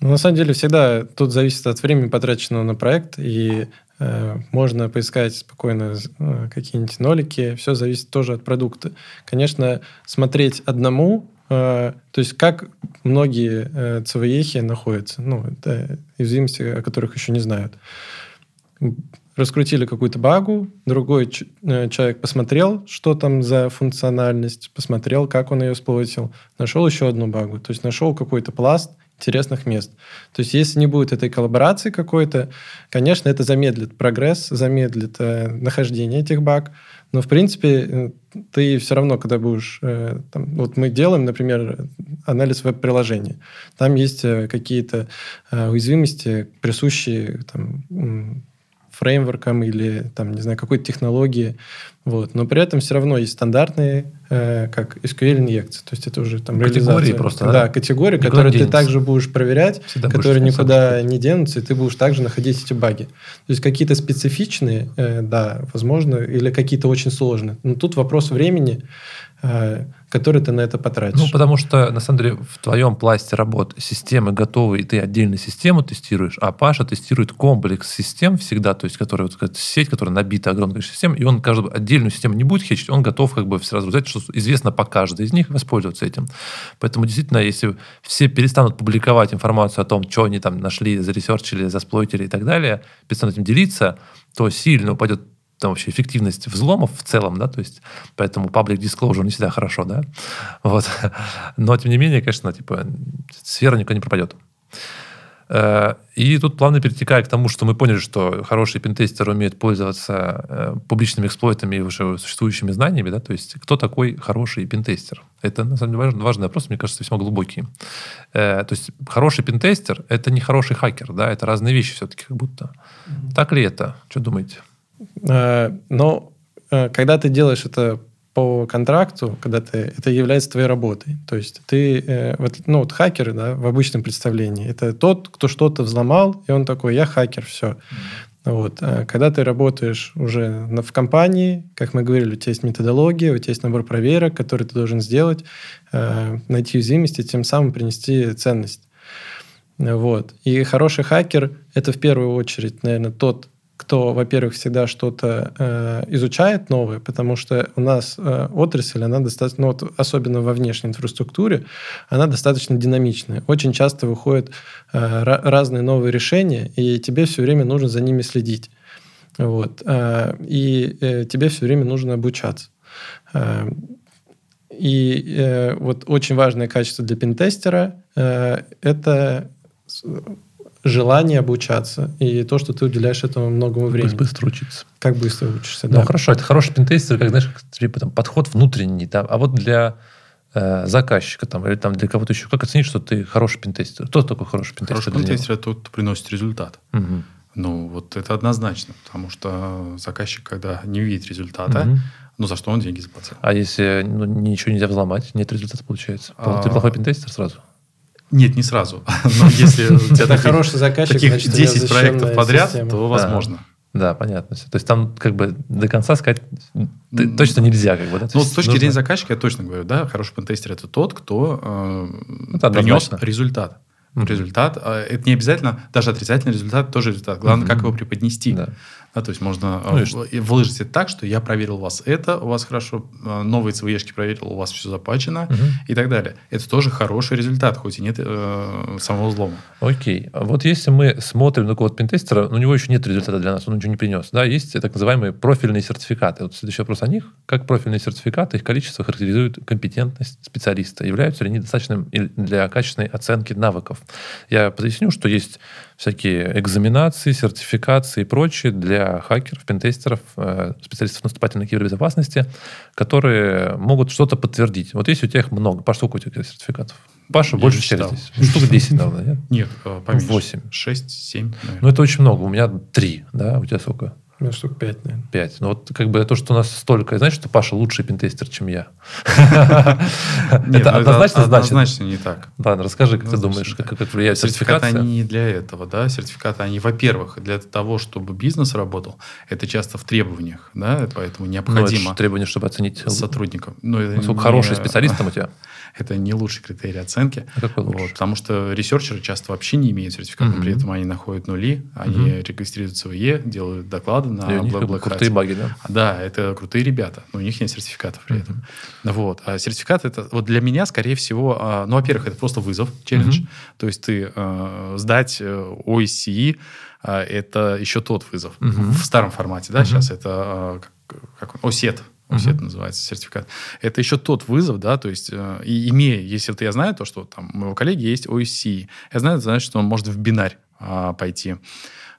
Speaker 3: Ну, на самом деле, всегда тут зависит от времени, потраченного на проект, и э, можно поискать спокойно э, какие-нибудь нолики, все зависит тоже от продукта. Конечно, смотреть одному, э, то есть как многие э, ЦВЕхи находятся, ну, это уязвимости, о которых еще не знают. Раскрутили какую-то багу, другой э, человек посмотрел, что там за функциональность, посмотрел, как он ее сплотил, нашел еще одну багу, то есть нашел какой-то пласт интересных мест. То есть если не будет этой коллаборации какой-то, конечно, это замедлит прогресс, замедлит э, нахождение этих баг, но, в принципе, э, ты все равно, когда будешь... э, там, вот мы делаем, например, анализ веб-приложения. Там есть э, какие-то э, уязвимости, присущие там, фреймворкам или, там, не знаю, какой-то технологии. Вот. Но при этом все равно есть стандартные, э, как SQL-инъекции. То есть это уже там
Speaker 2: Категории
Speaker 3: реализация.
Speaker 2: просто,
Speaker 3: Да,
Speaker 2: да?
Speaker 3: категории,
Speaker 2: Никуда
Speaker 3: которые ты также будешь проверять,
Speaker 2: Всегда будешь
Speaker 3: которые
Speaker 2: искать
Speaker 3: никуда не денутся, и ты будешь также находить эти баги. То есть какие-то специфичные, э, да, возможно, или какие-то очень сложные. Но тут вопрос времени, который ты на это потратишь.
Speaker 2: Ну, потому что, на самом деле, в твоем пласте работ системы готовы, и ты отдельно систему тестируешь, а Паша тестирует комплекс систем всегда, то есть, которая вот сеть, которая набита огромной количеством систем, и он каждую отдельную систему не будет хечить, он готов как бы сразу взять, что известно по каждой из них, воспользоваться этим. Поэтому, действительно, если все перестанут публиковать информацию о том, что они там нашли, заресерчили, засплойтили и так далее, перестанут этим делиться, то сильно упадет там вообще эффективность взломов в целом, да, то есть поэтому public disclosure не всегда хорошо, да, вот. Но, тем не менее, конечно, типа, сфера никуда не пропадет. Э, И тут плавно перетекая к тому, что мы поняли, что хорошие пентестеры умеют пользоваться э, публичными эксплойтами и уже существующими знаниями, да, то есть кто такой хороший пентестер? Это, на самом деле, важный, важный вопрос, мне кажется, весьма глубокий. Э, То есть хороший пентестер – это не хороший хакер, да, это разные вещи все-таки как будто. Так ли это? Что думаете?
Speaker 3: Э, Но э, когда ты делаешь это по контракту, когда ты, это является твоей работой. То есть ты, э, вот, ну вот хакеры, да, в обычном представлении, это тот, кто что-то взломал, и он такой, я хакер, все. Вот. А Когда ты работаешь уже в компании, как мы говорили, у тебя есть методология, у тебя есть набор проверок, который ты должен сделать, найти уязвимости, тем самым принести ценность. Вот. И хороший хакер – это в первую очередь, наверное, тот кто, во-первых, всегда что-то э, изучает новое, потому что у нас э, отрасль, она достаточно, ну, вот, особенно во внешней инфраструктуре, она достаточно динамичная. Очень часто выходят э, разные новые решения, и тебе все время нужно за ними следить. Вот. Э, и э, тебе все время нужно обучаться. Э, и э, вот очень важное качество для пентестера э, это желание обучаться и то, что ты уделяешь этому много времени.
Speaker 2: Быстро учиться.
Speaker 3: Как быстро учишься,
Speaker 2: ну, да. Ну, хорошо, это хороший пентестер, как, знаешь, типа, там, подход внутренний. Там, а вот для э, заказчика там, или там, для кого-то еще, как оценить, что ты хороший пентестер? Кто такой хороший пентестер?
Speaker 1: Хороший пентестер – это тот, кто приносит результат. Угу. Ну, вот это однозначно, потому что заказчик, когда не видит результата, угу. ну, за что он деньги заплатил?
Speaker 2: А если ну, ничего нельзя взломать, нет результата получается? А... Ты плохой пентестер сразу?
Speaker 1: Нет, не сразу. Но если у тебя
Speaker 3: хороший заказчик,
Speaker 1: таких 10 проектов подряд, то возможно.
Speaker 2: Да, понятно. То есть там как бы до конца сказать точно нельзя. Как бы, да?
Speaker 1: Ну, с точки зрения заказчика я точно говорю, да, хороший пентестер это тот, кто э, принес результат. Результат, э, это не обязательно, даже отрицательный результат тоже результат. Главное, как его преподнести. Да. То есть можно ну, э, выложить это так, что я проверил у вас это, у вас хорошо, э, новые ЦВЕшки проверил, у вас все запачено угу. и так далее. Это тоже хороший результат, хоть и нет э, самого взлома.
Speaker 2: Окей. А вот если мы смотрим на код пентестера, у него еще нет результата для нас, он ничего не принес. Да, есть так называемые профильные сертификаты. Вот следующий вопрос о них. Как профильные сертификаты, их количество характеризует компетентность специалиста? Являются ли они достаточным для качественной оценки навыков? Я поясню, что есть всякие экзаменации, сертификации и прочее для хакеров, пентестеров, э, специалистов наступательной кибербезопасности, которые могут что-то подтвердить. Вот если у тебя их много. Паша, сколько у тебя сертификатов? Паша, Я больше всех здесь. Штук 10, наверное, нет?
Speaker 1: Нет, э, поменьше.
Speaker 2: 8.
Speaker 1: 6, 7, наверное.
Speaker 2: Ну, это очень много. У меня 3, да? У тебя сколько?
Speaker 3: Ну, штук пять, наверное.
Speaker 2: Пять. Ну, вот как бы то, что у нас столько... Знаешь, что Паша лучший пентестер, чем я?
Speaker 1: Это однозначно значит? Однозначно не так.
Speaker 2: Ладно, расскажи, как ты думаешь, как влияет
Speaker 1: сертификаты? они не для этого, да. Сертификаты, они, во-первых, для того, чтобы бизнес работал, это часто в требованиях, да, поэтому необходимо...
Speaker 2: Требования, чтобы оценить
Speaker 1: сотрудников.
Speaker 2: Насколько хороший специалист там у тебя?
Speaker 1: это не лучший критерий оценки.
Speaker 2: А какой лучше?
Speaker 1: Вот, потому что ресерчеры часто вообще не имеют сертификата, при этом они находят нули, они регистрируются в ИЕ, делают доклады на
Speaker 2: И у них Black крутые баги, да?
Speaker 1: Да, это крутые ребята, но у них нет сертификатов при этом. Вот. А сертификат это вот для меня, скорее всего, а, ну, во-первых, это просто вызов, челлендж. То есть ты э, сдать OSCE, э, это еще тот вызов. В старом формате, да, сейчас это как, как он, OSET uh-huh. это называется, сертификат. Это еще тот вызов, да, то есть, э, и имея, если вот я знаю то, что там у моего коллеги есть OSC, я знаю, значит, что он может в бинарь а, пойти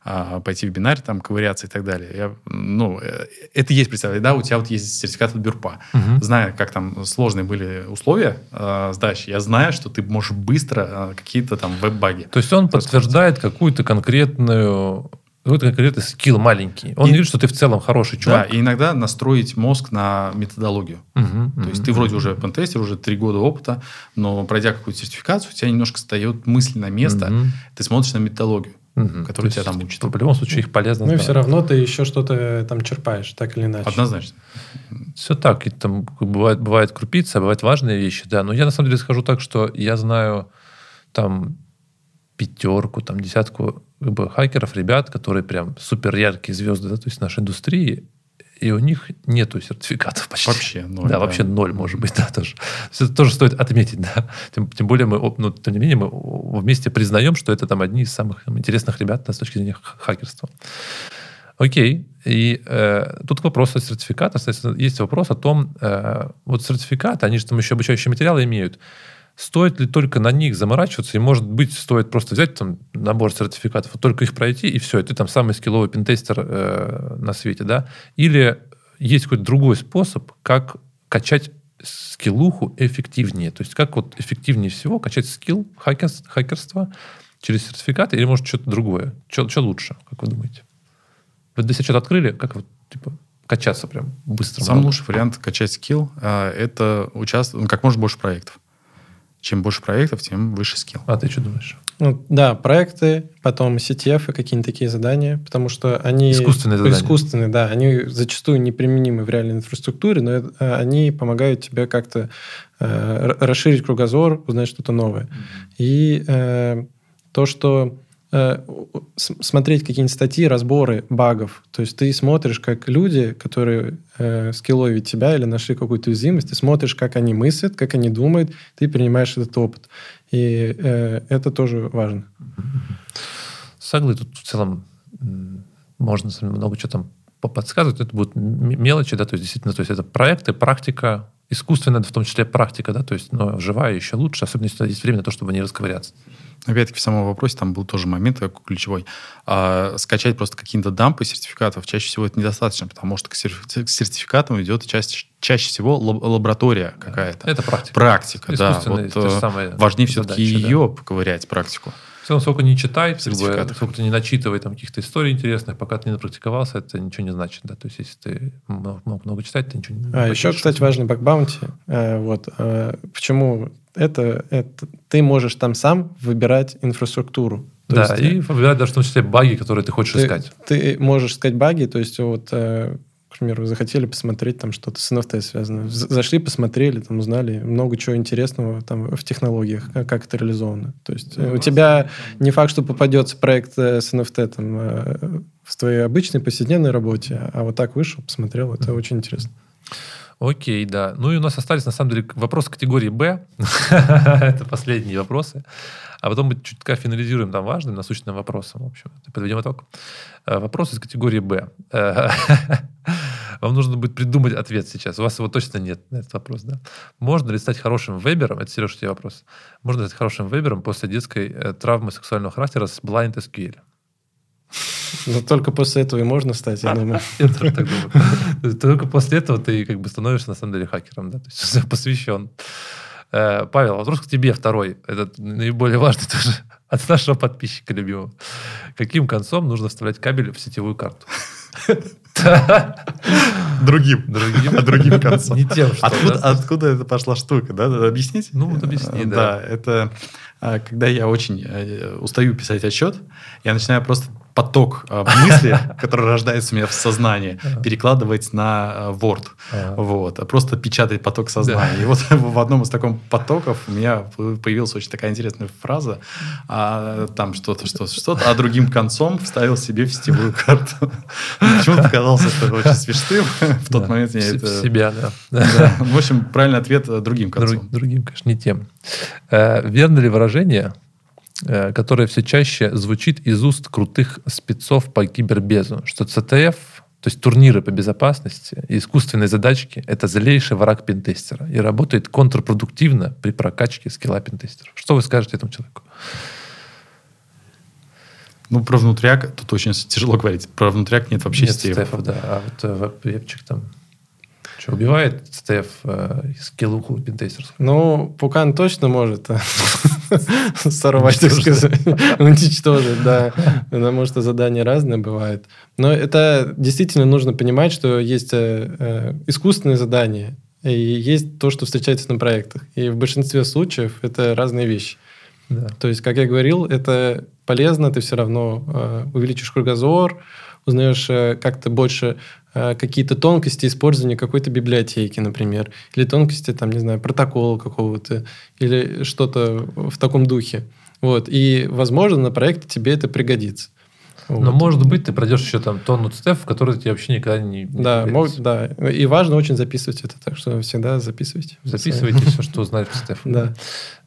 Speaker 1: а, пойти в бинарь, там, ковыряться и так далее. Я, ну, э, это есть, представляете, да, у тебя вот есть сертификат от Бюрпа. Угу. Зная, как там сложные были условия э, сдачи, я знаю, что ты можешь быстро э, какие-то там веб-баги.
Speaker 2: То есть он подтверждает какую-то конкретную какой-то конкретный скилл маленький. Он и, видит, что ты в целом хороший чувак.
Speaker 1: Да, и иногда настроить мозг на методологию. Угу, То угу, есть ты вроде уже пентестер, уже три года опыта, но пройдя какую-то сертификацию, у тебя немножко встает мысль на место, угу. ты смотришь на методологию. Угу. Которую тебя там учат.
Speaker 2: В любом случае их полезно
Speaker 3: Ну и все равно ты еще что-то там черпаешь, так или иначе.
Speaker 1: Однозначно.
Speaker 2: Все так. И там бывает, бывает крупица, бывают важные вещи, да. Но я на самом деле скажу так, что я знаю там пятерку, там десятку как бы, хакеров, ребят, которые прям супер яркие звезды, да, то есть нашей индустрии, и у них нету сертификатов почти.
Speaker 1: Вообще ноль.
Speaker 2: Да, да. вообще ноль, может быть, да, тоже. Это тоже стоит отметить, да. Тем, тем более мы, ну, тем не менее, мы вместе признаем, что это там одни из самых там, интересных ребят да, с точки зрения хакерства. Окей. И э, тут вопрос о сертификатах. Есть вопрос о том, э, вот сертификаты, они же там еще обучающие материалы имеют стоит ли только на них заморачиваться, и, может быть, стоит просто взять там набор сертификатов, вот только их пройти, и все, и ты там самый скилловый пентестер э, на свете, да? Или есть какой-то другой способ, как качать скиллуху эффективнее? То есть как вот эффективнее всего качать скилл хакер, хакерства через сертификаты, или, может, что-то другое? Что, что лучше, как вы думаете? Вы для себя что-то открыли? Как вот, типа, качаться прям быстро?
Speaker 1: Самый лучший вариант качать скилл э, – это участвовать, ну, как можно больше проектов. Чем больше проектов, тем выше скилл.
Speaker 2: А ты что думаешь?
Speaker 3: Ну, да, проекты, потом CTF и какие-нибудь такие задания, потому что они...
Speaker 2: Искусственные задания.
Speaker 3: Искусственные, да. Они зачастую неприменимы в реальной инфраструктуре, но это, они помогают тебе как-то э, расширить кругозор, узнать что-то новое. Mm-hmm. И э, то, что смотреть какие-нибудь статьи, разборы багов. То есть ты смотришь, как люди, которые э, скилловят тебя или нашли какую-то уязвимость, ты смотришь, как они мыслят, как они думают, ты принимаешь этот опыт. И э, это тоже важно.
Speaker 2: Саглы тут в целом можно много чего там подсказывать, это будут мелочи, да, то есть действительно, то есть это проекты, практика, искусственная, в том числе практика, да, то есть, но живая еще лучше, особенно если есть время на то, чтобы не расковыряться.
Speaker 1: Опять-таки в самом вопросе там был тоже момент такой ключевой. А, скачать просто какие-то дампы сертификатов чаще всего это недостаточно, потому что к сертификатам идет чаще, чаще всего лаборатория какая-то.
Speaker 2: Это практика.
Speaker 1: Практика, да. Вот, э, важнее все-таки ее да. поковырять, практику
Speaker 2: целом, сколько не читай, как бы, сколько ты не начитывай там каких-то историй интересных, пока ты не напрактиковался, это ничего не значит. Да? То есть, если ты много, много читать, ты ничего не
Speaker 3: А еще, кстати, важный бакбаунти. Э, вот. Э, почему это, это? Ты можешь там сам выбирать инфраструктуру.
Speaker 2: То да, есть, и выбирать даже в том числе баги, которые ты хочешь
Speaker 3: ты,
Speaker 2: искать.
Speaker 3: Ты можешь искать баги, то есть вот э, к примеру, захотели посмотреть там что-то с NFT связано. Зашли, посмотрели, там узнали много чего интересного там в технологиях, как это реализовано. То есть ну, у тебя не факт, что попадется проект э, с NFT там, э, в твоей обычной повседневной работе, а вот так вышел, посмотрел, это очень интересно.
Speaker 2: Окей, да. Ну и у нас остались, на самом деле, вопросы категории Б. Это последние вопросы. А потом мы чутка финализируем там важным, насущным вопросом. В общем, подведем итог. Э, вопрос из категории Б. Э, вам нужно будет придумать ответ сейчас. У вас его точно нет на этот вопрос. Да? Можно ли стать хорошим вебером? Это, Сереж, тебе вопрос. Можно ли стать хорошим вебером после детской э, травмы сексуального характера с blind SQL?
Speaker 3: Но только после этого и можно стать, я думаю.
Speaker 2: Я тоже так думаю. Только после этого ты как бы становишься на самом деле хакером, да, то есть посвящен. Э, Павел, вопрос к тебе второй. Это наиболее важный тоже от нашего подписчика любимого. Каким концом нужно вставлять кабель в сетевую карту?
Speaker 1: Другим. Другим. А другим концом.
Speaker 2: Не тем, что...
Speaker 1: Откуда, да? откуда это пошла штука, да? Объяснить?
Speaker 2: Ну, вот объясни, да.
Speaker 1: Да, это а, когда я очень э, устаю писать отчет, я начинаю просто поток э, мысли, который рождается у меня в сознании, перекладывать на э, Word. Вот. Просто печатать поток сознания. И вот в одном из таких потоков у меня появилась очень такая интересная фраза. А, там что-то, что-то, что-то, а другим концом вставил себе в сетевую карту. Почему-то показалось это очень смешным. В тот момент
Speaker 2: я это... себя, да.
Speaker 1: В общем, правильный ответ э, другим концом.
Speaker 2: Другим, конечно, не тем. Верно ли выражение Э, которая все чаще звучит из уст крутых спецов по кибербезу, что ЦТФ, то есть турниры по безопасности и искусственные задачки, это злейший враг пентестера и работает контрпродуктивно при прокачке скилла пентестеров. Что вы скажете этому человеку?
Speaker 1: Ну, про внутряк тут очень тяжело говорить. Про внутряк нет вообще
Speaker 2: нет стефов. да. А вот э, вебчик там что, убивает СТФ э, скиллуху пентестерскую?
Speaker 3: Ну, Пукан точно может сорвать, так сказать, уничтожить, да. Потому что задания разные бывают. Но это действительно нужно понимать, что есть э, э, искусственные задания, и есть то, что встречается на проектах. И в большинстве случаев это разные вещи. Да. То есть, как я говорил, это полезно, ты все равно э, увеличишь кругозор, узнаешь э, как-то больше какие-то тонкости использования какой-то библиотеки, например, или тонкости, там, не знаю, протокола какого-то, или что-то в таком духе. Вот. И, возможно, на проекте тебе это пригодится.
Speaker 2: Но, вот. может быть, ты пройдешь еще там тонну стеф, в который тебе вообще никогда не... не
Speaker 3: да, мог, да. И важно очень записывать это, так что всегда записывайте.
Speaker 2: Записывайте все, что узнаете в стеф.
Speaker 3: Да.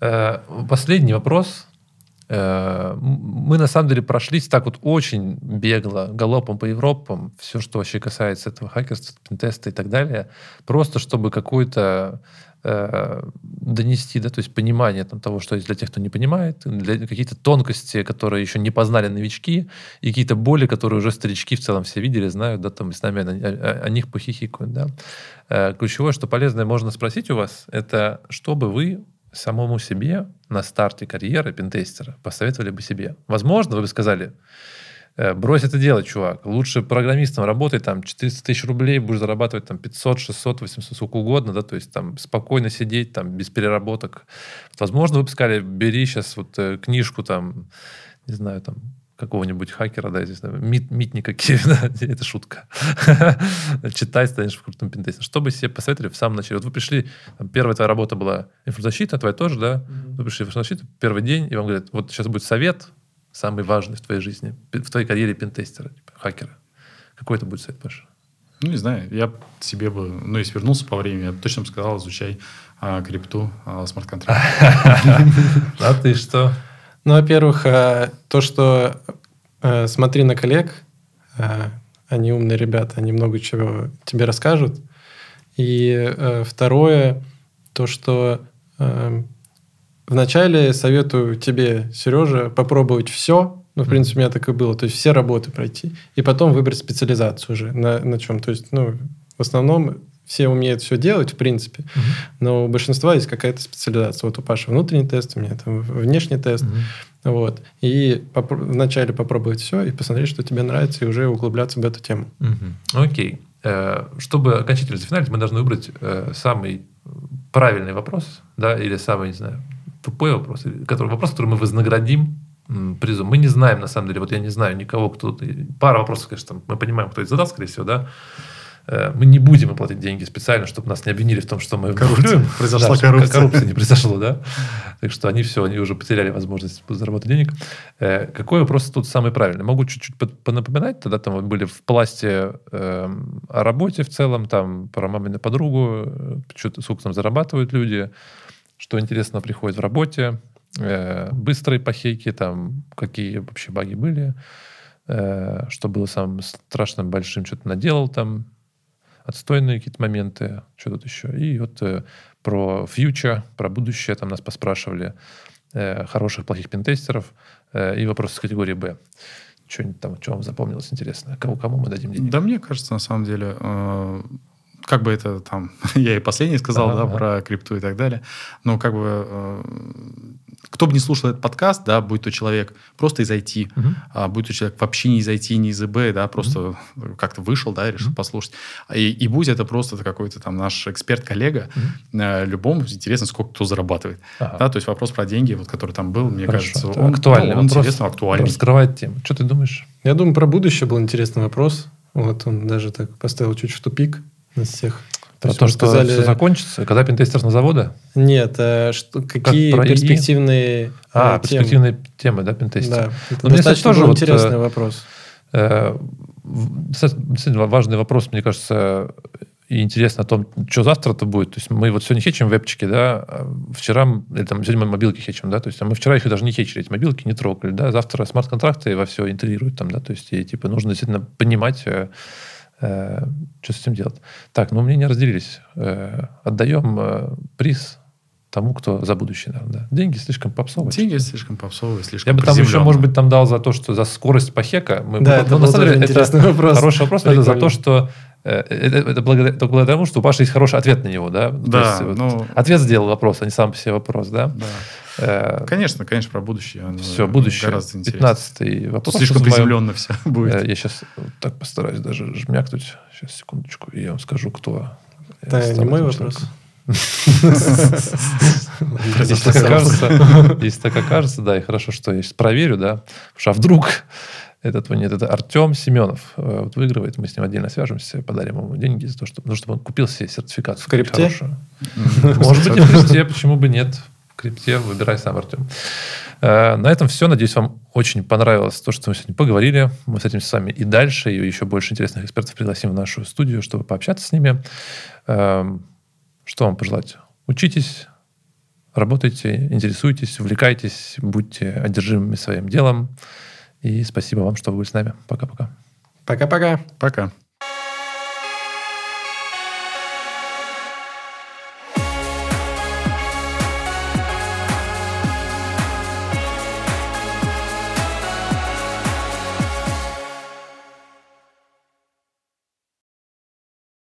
Speaker 2: Э, последний вопрос. Э, мы на самом деле прошлись так вот очень бегло, галопом по Европам, все, что вообще касается этого хакерства, пентеста и так далее, просто чтобы какой-то э, донести, да, то есть понимание там, того, что есть для тех, кто не понимает, для какие-то тонкости, которые еще не познали новички, и какие-то боли, которые уже старички в целом все видели, знают, да, там с нами о, о, о них похихикают, да. Э, ключевое, что полезное можно спросить у вас, это чтобы вы самому себе на старте карьеры пентестера посоветовали бы себе? Возможно, вы бы сказали, «Э, брось это делать, чувак. Лучше программистом работай, там, 400 тысяч рублей, будешь зарабатывать там 500, 600, 800, сколько угодно, да, то есть там спокойно сидеть, там, без переработок. Возможно, вы бы сказали, бери сейчас вот э, книжку, там, не знаю, там, какого-нибудь хакера, да, здесь, мит, митника Кевина, это шутка. Читай, станешь в крутом пентесте. Что бы себе посоветовали в самом начале? Вот вы пришли, там, первая твоя работа была инфозащита, твоя тоже, да? Mm-hmm. Вы пришли в инфозащиту, первый день, и вам говорят, вот сейчас будет совет, самый важный в твоей жизни, в твоей карьере пентестера, типа, хакера? Какой это будет совет, Паша?
Speaker 1: Ну, не знаю, я себе бы, ну, если вернулся по времени, я бы точно бы сказал, изучай а, крипту, а, смарт-контракт.
Speaker 2: А ты что?
Speaker 3: Ну, во-первых, а, то, что а, смотри на коллег, а, они умные ребята, они много чего тебе расскажут. И второе, то, что вначале советую тебе, Сережа, попробовать все, ну, в принципе, у меня так и было. То есть все работы пройти. И потом выбрать специализацию уже на, на чем. То есть, ну, в основном все умеют все делать, в принципе. Uh-huh. Но у большинства есть какая-то специализация. Вот у Паши внутренний тест, у меня там внешний тест. Uh-huh. Вот. И поп- вначале попробовать все и посмотреть, что тебе нравится, и уже углубляться в эту тему.
Speaker 2: Uh-huh. Окей. Э, чтобы окончательно зафиналить, мы должны выбрать э, самый правильный вопрос, да, или самый, не знаю, тупой вопрос, который, вопрос, который мы вознаградим призом. Мы не знаем, на самом деле, вот я не знаю никого, кто... Пара вопросов, конечно, мы понимаем, кто это задал, скорее всего, да. Э, мы не будем платить деньги специально, чтобы нас не обвинили в том, что мы
Speaker 1: коррупция. Произошла да, коррупция.
Speaker 2: Коррупция не произошло, да. Так что они все, они уже потеряли возможность заработать денег. Э, какой вопрос тут самый правильный? Могу чуть-чуть понапоминать. Тогда там были в пласте э, о работе в целом, там про мамину подругу, э, сколько там зарабатывают люди, что интересно приходит в работе, э, быстрые похейки, там какие вообще баги были, э, что было самым страшным большим, что-то наделал там, отстойные какие-то моменты, что тут еще. И вот э, про фьючер, про будущее там нас поспрашивали, э, хороших, плохих пентестеров э, и вопросы с категории Б. Что-нибудь там, что вам запомнилось интересно? Кому, кому мы дадим деньги?
Speaker 1: Да мне кажется, на самом деле, э, как бы это там, я и последний сказал, ага, да, ага. про крипту и так далее, но как бы э, кто бы не слушал этот подкаст, да, будь то человек просто из IT, угу. а, будь то человек вообще не из IT, не из ИБ, да, просто угу. как-то вышел, да, решил угу. послушать. И, и будь это просто какой-то там наш эксперт-коллега, угу. э, любому интересно, сколько кто зарабатывает. Ага. Да, то есть вопрос про деньги, вот, который там был, мне Хорошо. кажется,
Speaker 2: он, актуальный.
Speaker 1: он вопрос, интересно, актуальный.
Speaker 2: Раскрывает тему. Что ты думаешь?
Speaker 3: Я думаю, про будущее был интересный вопрос. Вот он даже так поставил чуть в тупик нас всех.
Speaker 2: Про то, то что сказали... все закончится? Когда пентестер на завода?
Speaker 3: Нет, а что, какие как перспективные
Speaker 2: ИИ? А, темы? перспективные темы, да, пентестер? Да,
Speaker 3: это ну, достаточно тоже интересный вот, вопрос.
Speaker 2: Э, действительно важный вопрос, мне кажется, и интересно о том, что завтра-то будет. То есть мы вот сегодня хечим вебчики, да, а вчера, или там, сегодня мы мобилки хечим, да, то есть а мы вчера их даже не хечили, эти мобилки не трогали, да, завтра смарт-контракты во все интегрируют там, да, то есть и, типа нужно действительно понимать, э, что с этим делать? Так, ну мнения разделились. Э, отдаем э, приз тому, кто за будущее, наверное. Да. Деньги слишком попсовые.
Speaker 1: Деньги слишком попсовые, слишком
Speaker 2: Я бы там еще, может быть, там дал за то, что за скорость похека.
Speaker 3: Мы, да, это, на самом деле, это
Speaker 2: вопрос. Хороший вопрос, но это за то, что это, это благодаря, только благодаря тому, что у Паши есть хороший ответ на него, да?
Speaker 1: Да.
Speaker 2: есть, ну, вот, ответ сделал вопрос, а не сам по себе вопрос, да?
Speaker 1: Да. Э, конечно, конечно, про будущее.
Speaker 2: Все, будущее. Гораздо интереснее. 15
Speaker 1: вопрос. Слишком приземленно все будет.
Speaker 2: Э, я сейчас так постараюсь даже жмякнуть. Сейчас, секундочку, и я вам скажу, кто.
Speaker 3: Это не мой вопрос.
Speaker 2: Если так окажется, если так окажется, да, и хорошо, что я сейчас проверю, да, потому что а вдруг этот нет, это Артем Семенов э, вот выигрывает, мы с ним отдельно свяжемся, подарим ему деньги за то, что, ну, чтобы он купил себе сертификат.
Speaker 3: В крипте?
Speaker 2: Может быть, не в крипте, почему бы нет крипте, выбирай сам, Артем. Э, на этом все. Надеюсь, вам очень понравилось то, что мы сегодня поговорили. Мы с этим с вами и дальше, и еще больше интересных экспертов пригласим в нашу студию, чтобы пообщаться с ними. Эм, что вам пожелать? Учитесь, работайте, интересуйтесь, увлекайтесь, будьте одержимыми своим делом. И спасибо вам, что вы были с нами. Пока-пока.
Speaker 3: Пока-пока.
Speaker 1: Пока.